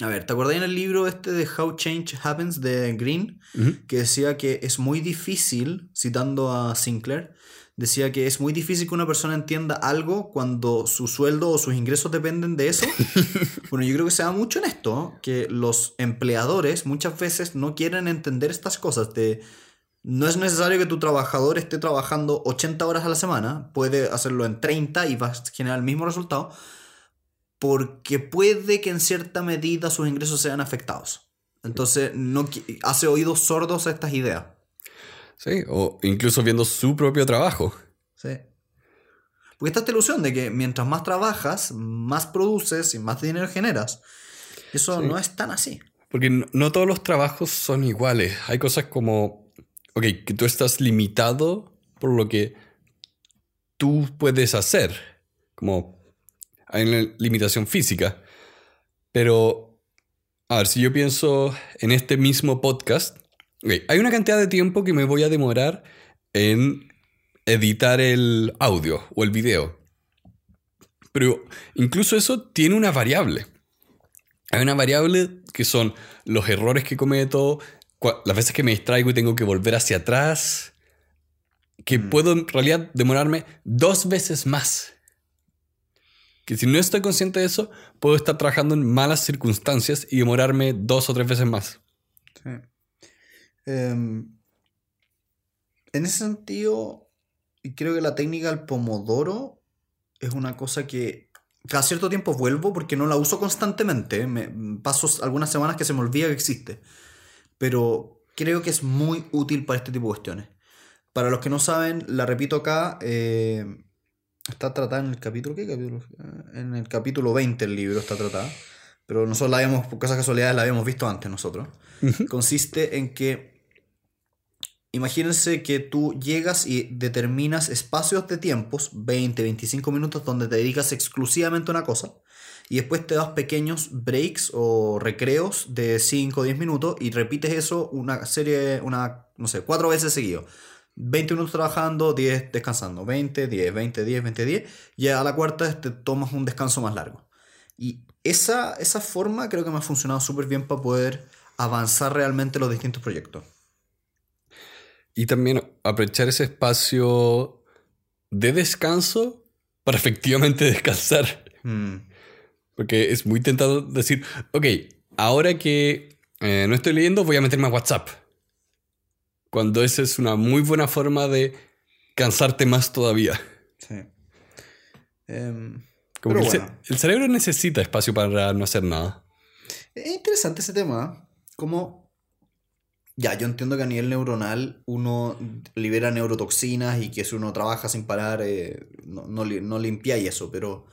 a ver, ¿te acordás en el libro este de How Change Happens de Green? Que decía que es muy difícil, citando a Sinclair, decía que es muy difícil que una persona entienda algo cuando su sueldo o sus ingresos dependen de eso. bueno, yo creo que se da mucho en esto, ¿no? que los empleadores muchas veces no quieren entender estas cosas de... No es necesario que tu trabajador esté trabajando 80 horas a la semana, puede hacerlo en 30 y va a generar el mismo resultado, porque puede que en cierta medida sus ingresos sean afectados. Entonces, no hace oídos sordos a estas ideas. Sí, o incluso viendo su propio trabajo. Sí. Porque está esta ilusión de que mientras más trabajas, más produces y más dinero generas. Eso Sí. no es tan así. Porque no, no todos los trabajos son iguales. Hay cosas como, ok, que tú estás limitado por lo que tú puedes hacer. Como hay una limitación física. Pero, a ver, si yo pienso en este mismo podcast, hay una cantidad de tiempo que me voy a demorar en editar el audio o el video. Pero incluso eso tiene una variable. Hay una variable que son los errores que cometo, las veces que me distraigo y tengo que volver hacia atrás, que puedo en realidad demorarme dos veces más. Que si no estoy consciente de eso, puedo estar trabajando en malas circunstancias y demorarme dos o tres veces más. Sí. Em, en ese sentido, creo que la técnica del pomodoro es una cosa que cada cierto tiempo vuelvo porque no la uso constantemente. Me paso algunas semanas que se me olvida que existe. Pero creo que es muy útil para este tipo de cuestiones. Para los que no saben, la repito acá. Eh, está tratada en el capítulo. ¿Qué capítulo? En el capítulo 20 el libro está tratada. Pero nosotros la habíamos, por cosas casualidades, la habíamos visto antes nosotros. Consiste en que Imagínense que tú llegas y determinas espacios de tiempos, 20, 25 minutos, donde te dedicas exclusivamente a una cosa. Y después te das pequeños breaks o recreos de 5 o 10 minutos y repites eso una serie, una, no sé, cuatro veces seguido. 20 minutos trabajando, 10 descansando. 20, 10, 20, 10, 20, 10. Y a la cuarta te tomas un descanso más largo. Y esa, esa forma creo que me ha funcionado súper bien para poder avanzar realmente los distintos proyectos. Y también aprovechar ese espacio de descanso para efectivamente descansar. Mm. Porque es muy tentado decir, ok, ahora que eh, no estoy leyendo voy a meterme a WhatsApp. Cuando esa es una muy buena forma de cansarte más todavía. Sí. Em, Como pero que bueno. el cerebro necesita espacio para no hacer nada. Es interesante ese tema. ¿eh? Como. Ya, yo entiendo que a nivel neuronal uno libera neurotoxinas y que si uno trabaja sin parar eh, no, no, no limpia y eso, pero.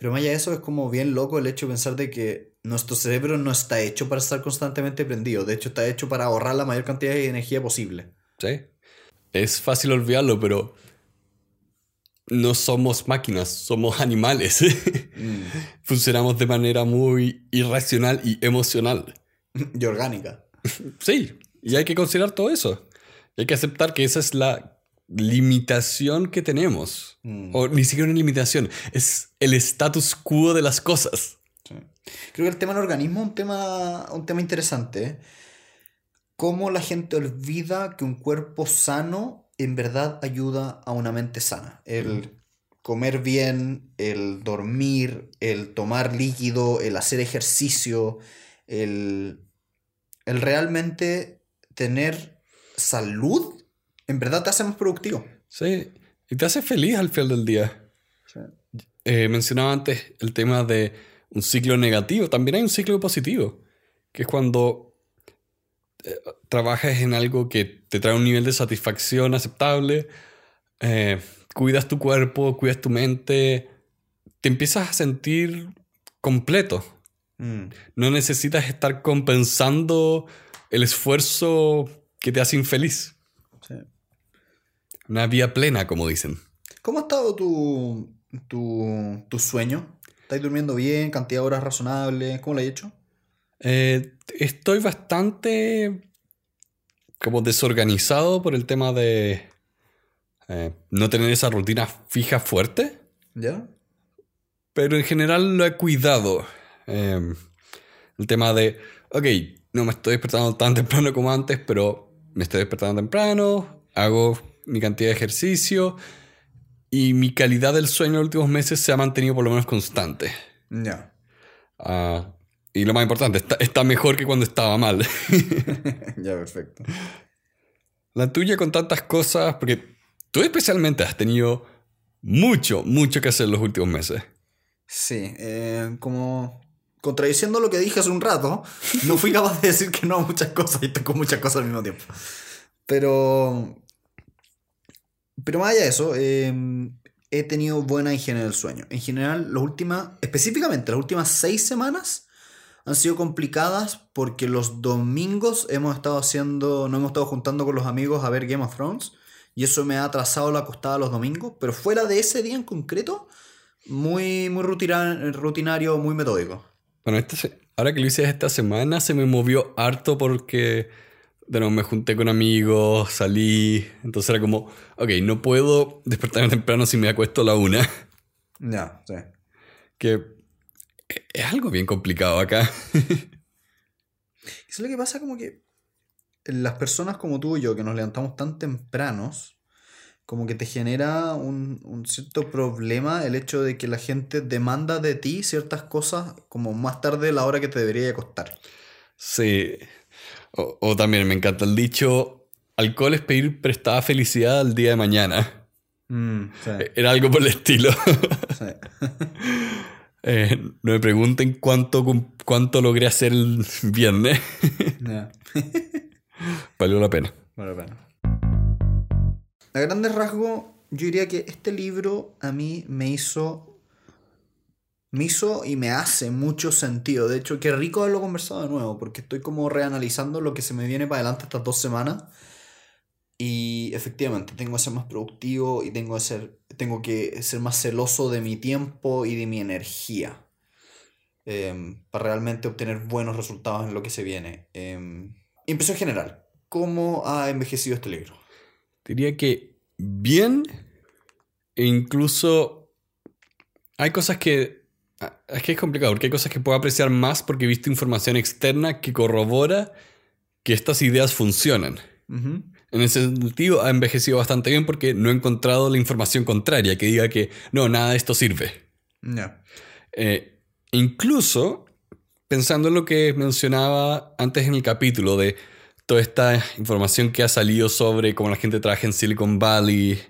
Pero más allá de eso es como bien loco el hecho de pensar de que nuestro cerebro no está hecho para estar constantemente prendido. De hecho, está hecho para ahorrar la mayor cantidad de energía posible. ¿Sí? Es fácil olvidarlo, pero no somos máquinas, somos animales. Mm. Funcionamos de manera muy irracional y emocional. Y orgánica. Sí, y hay que considerar todo eso. Y hay que aceptar que esa es la limitación que tenemos. Mm. O ni siquiera una limitación, es el status quo de las cosas. Sí. Creo que el tema del organismo es un tema, un tema interesante. Cómo la gente olvida que un cuerpo sano en verdad ayuda a una mente sana. El comer bien, el dormir, el tomar líquido, el hacer ejercicio, el, el realmente tener salud, en verdad te hace más productivo. Sí, y te hace feliz al final del día. Eh, mencionaba antes el tema de un ciclo negativo. También hay un ciclo positivo, que es cuando eh, trabajas en algo que te trae un nivel de satisfacción aceptable, eh, cuidas tu cuerpo, cuidas tu mente, te empiezas a sentir completo. Mm. No necesitas estar compensando el esfuerzo que te hace infeliz. Una vía plena, como dicen. ¿Cómo ha estado tu, tu, tu sueño? ¿Estás durmiendo bien? ¿Cantidad de horas razonable? ¿Cómo lo has hecho? Eh, estoy bastante como desorganizado por el tema de eh, no tener esa rutina fija fuerte, ¿Ya? pero en general lo he cuidado. Eh, el tema de, ok, no me estoy despertando tan temprano como antes, pero me estoy despertando temprano, hago mi cantidad de ejercicio y mi calidad del sueño en los últimos meses se ha mantenido por lo menos constante. Ya. Ah, y lo más importante, está, está mejor que cuando estaba mal. ya, perfecto. La tuya con tantas cosas, porque tú especialmente has tenido mucho, mucho que hacer en los últimos meses. Sí, eh, como contradiciendo lo que dije hace un rato, no fui capaz de decir que no a muchas cosas y con muchas cosas al mismo tiempo. Pero, pero más allá de eso, eh, he tenido buena higiene del sueño. En general, las últimas, específicamente las últimas seis semanas han sido complicadas porque los domingos hemos estado haciendo, no hemos estado juntando con los amigos a ver Game of Thrones y eso me ha atrasado la acostada los domingos, pero fuera de ese día en concreto, muy, muy rutina- rutinario, muy metódico. Bueno, esta se- ahora que lo hice esta semana se me movió harto porque de nuevo me junté con amigos, salí, entonces era como, ok, no puedo despertarme temprano si me acuesto a la una, Ya, sí. que es algo bien complicado acá. Eso es lo que pasa como que las personas como tú y yo que nos levantamos tan tempranos, como que te genera un, un cierto problema el hecho de que la gente demanda de ti ciertas cosas como más tarde de la hora que te debería costar. Sí. O, o también me encanta el dicho, alcohol es pedir prestada felicidad al día de mañana. Mm, sí, Era algo por el estilo. sí. Eh, no me pregunten cuánto, cuánto logré hacer el viernes. Valió la pena. Vale la pena. A grandes rasgos, yo diría que este libro a mí me hizo. Me hizo y me hace mucho sentido. De hecho, qué rico haberlo conversado de nuevo, porque estoy como reanalizando lo que se me viene para adelante estas dos semanas. Y efectivamente, tengo que ser más productivo y tengo que ser, tengo que ser más celoso de mi tiempo y de mi energía. em, para realmente obtener buenos resultados en lo que se viene. Em, impresión general. ¿Cómo ha envejecido este libro? Diría que bien, e incluso hay cosas que... ah, Es que es complicado, porque hay cosas que puedo apreciar más porque he visto información externa que corrobora que estas ideas funcionan. En ese sentido, ha envejecido bastante bien porque no he encontrado la información contraria que diga que no, nada de esto sirve. Eh, incluso pensando en lo que mencionaba antes en el capítulo de toda esta información que ha salido sobre cómo la gente trabaja en Silicon Valley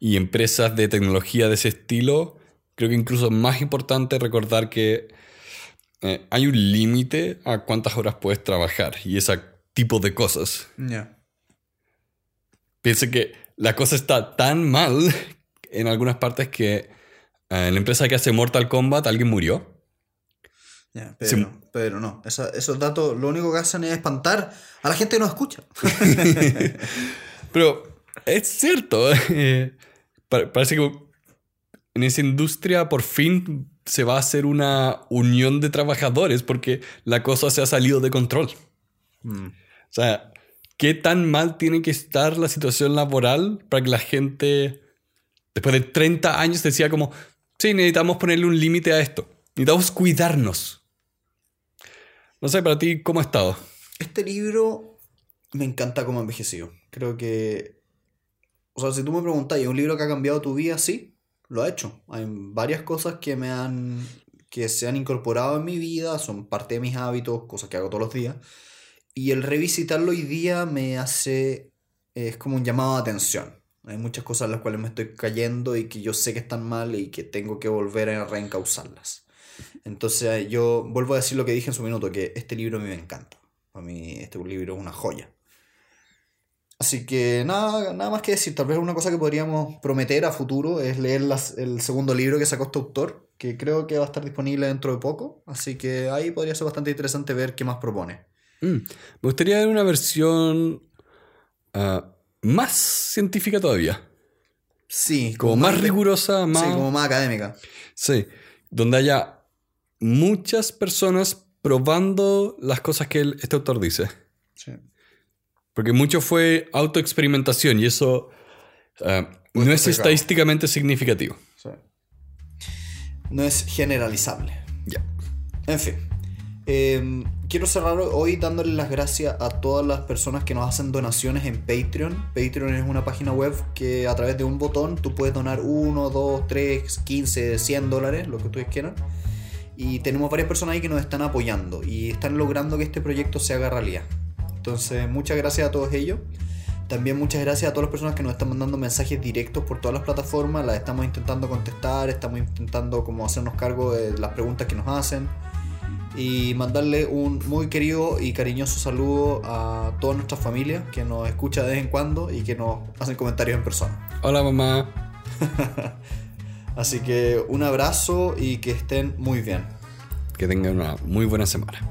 y empresas de tecnología de ese estilo, creo que incluso es más importante recordar que eh, hay un límite a cuántas horas puedes trabajar y ese tipo de cosas. Ya. Piense que la cosa está tan mal en algunas partes que eh, en la empresa que hace Mortal Kombat alguien murió. Sí. Pedro, Pedro, no. Esa- esos datos lo único que hacen es espantar a la gente que nos escucha. Pero es cierto. eh, pa- parece que en esa industria por fin se va a hacer una unión de trabajadores porque la cosa se ha salido de control. Mm, O sea, ¿qué tan mal tiene que estar la situación laboral para que la gente, después de 30 años, decía como, sí, necesitamos ponerle un límite a esto. Necesitamos cuidarnos. No sé, para ti, ¿cómo ha estado? Este libro me encanta cómo ha envejecido. Creo que. O sea, si tú me preguntas, ¿es un libro que ha cambiado tu vida? Sí, lo ha hecho. Hay varias cosas que me han. que se han incorporado en mi vida, son parte de mis hábitos, cosas que hago todos los días. Y el revisitarlo hoy día me hace. es como un llamado de atención. Hay muchas cosas en las cuales me estoy cayendo y que yo sé que están mal y que tengo que volver a reencauzarlas. Entonces yo vuelvo a decir lo que dije en su minuto, que este libro a mí me encanta. A mí este libro es una joya. Así que nada, nada más que decir, tal vez una cosa que podríamos prometer a futuro es leer las- el segundo libro que sacó este autor, que creo que va a estar disponible dentro de poco, así que ahí podría ser bastante interesante ver qué más propone. Mm, Me gustaría ver una versión ah, más científica todavía. Sí, Como más rigurosa, más... Sí, como más académica. Sí, donde haya muchas personas probando las cosas que el- este autor dice. Sí. Porque mucho fue autoexperimentación y eso ah, no es estadísticamente significativo. sí. No es generalizable. Ya. En fin. eh, quiero cerrar hoy dándole las gracias a todas las personas que nos hacen donaciones en Patreon. Patreon es una página web que a través de un botón tú puedes donar 1, 2, 3, 15, 100 dólares, lo que ustedes quieran. Y tenemos varias personas ahí que nos están apoyando y están logrando que este proyecto se haga realidad. Entonces, muchas gracias a todos ellos. También muchas gracias a todas las personas que nos están mandando mensajes directos por todas las plataformas. Las estamos intentando contestar, estamos intentando como hacernos cargo de las preguntas que nos hacen. Y mandarle un muy querido y cariñoso saludo a toda nuestra familia que nos escucha de vez en cuando y que nos hacen comentarios en persona. Hola mamá. Así que un abrazo y que estén muy bien. Que tengan una muy buena semana.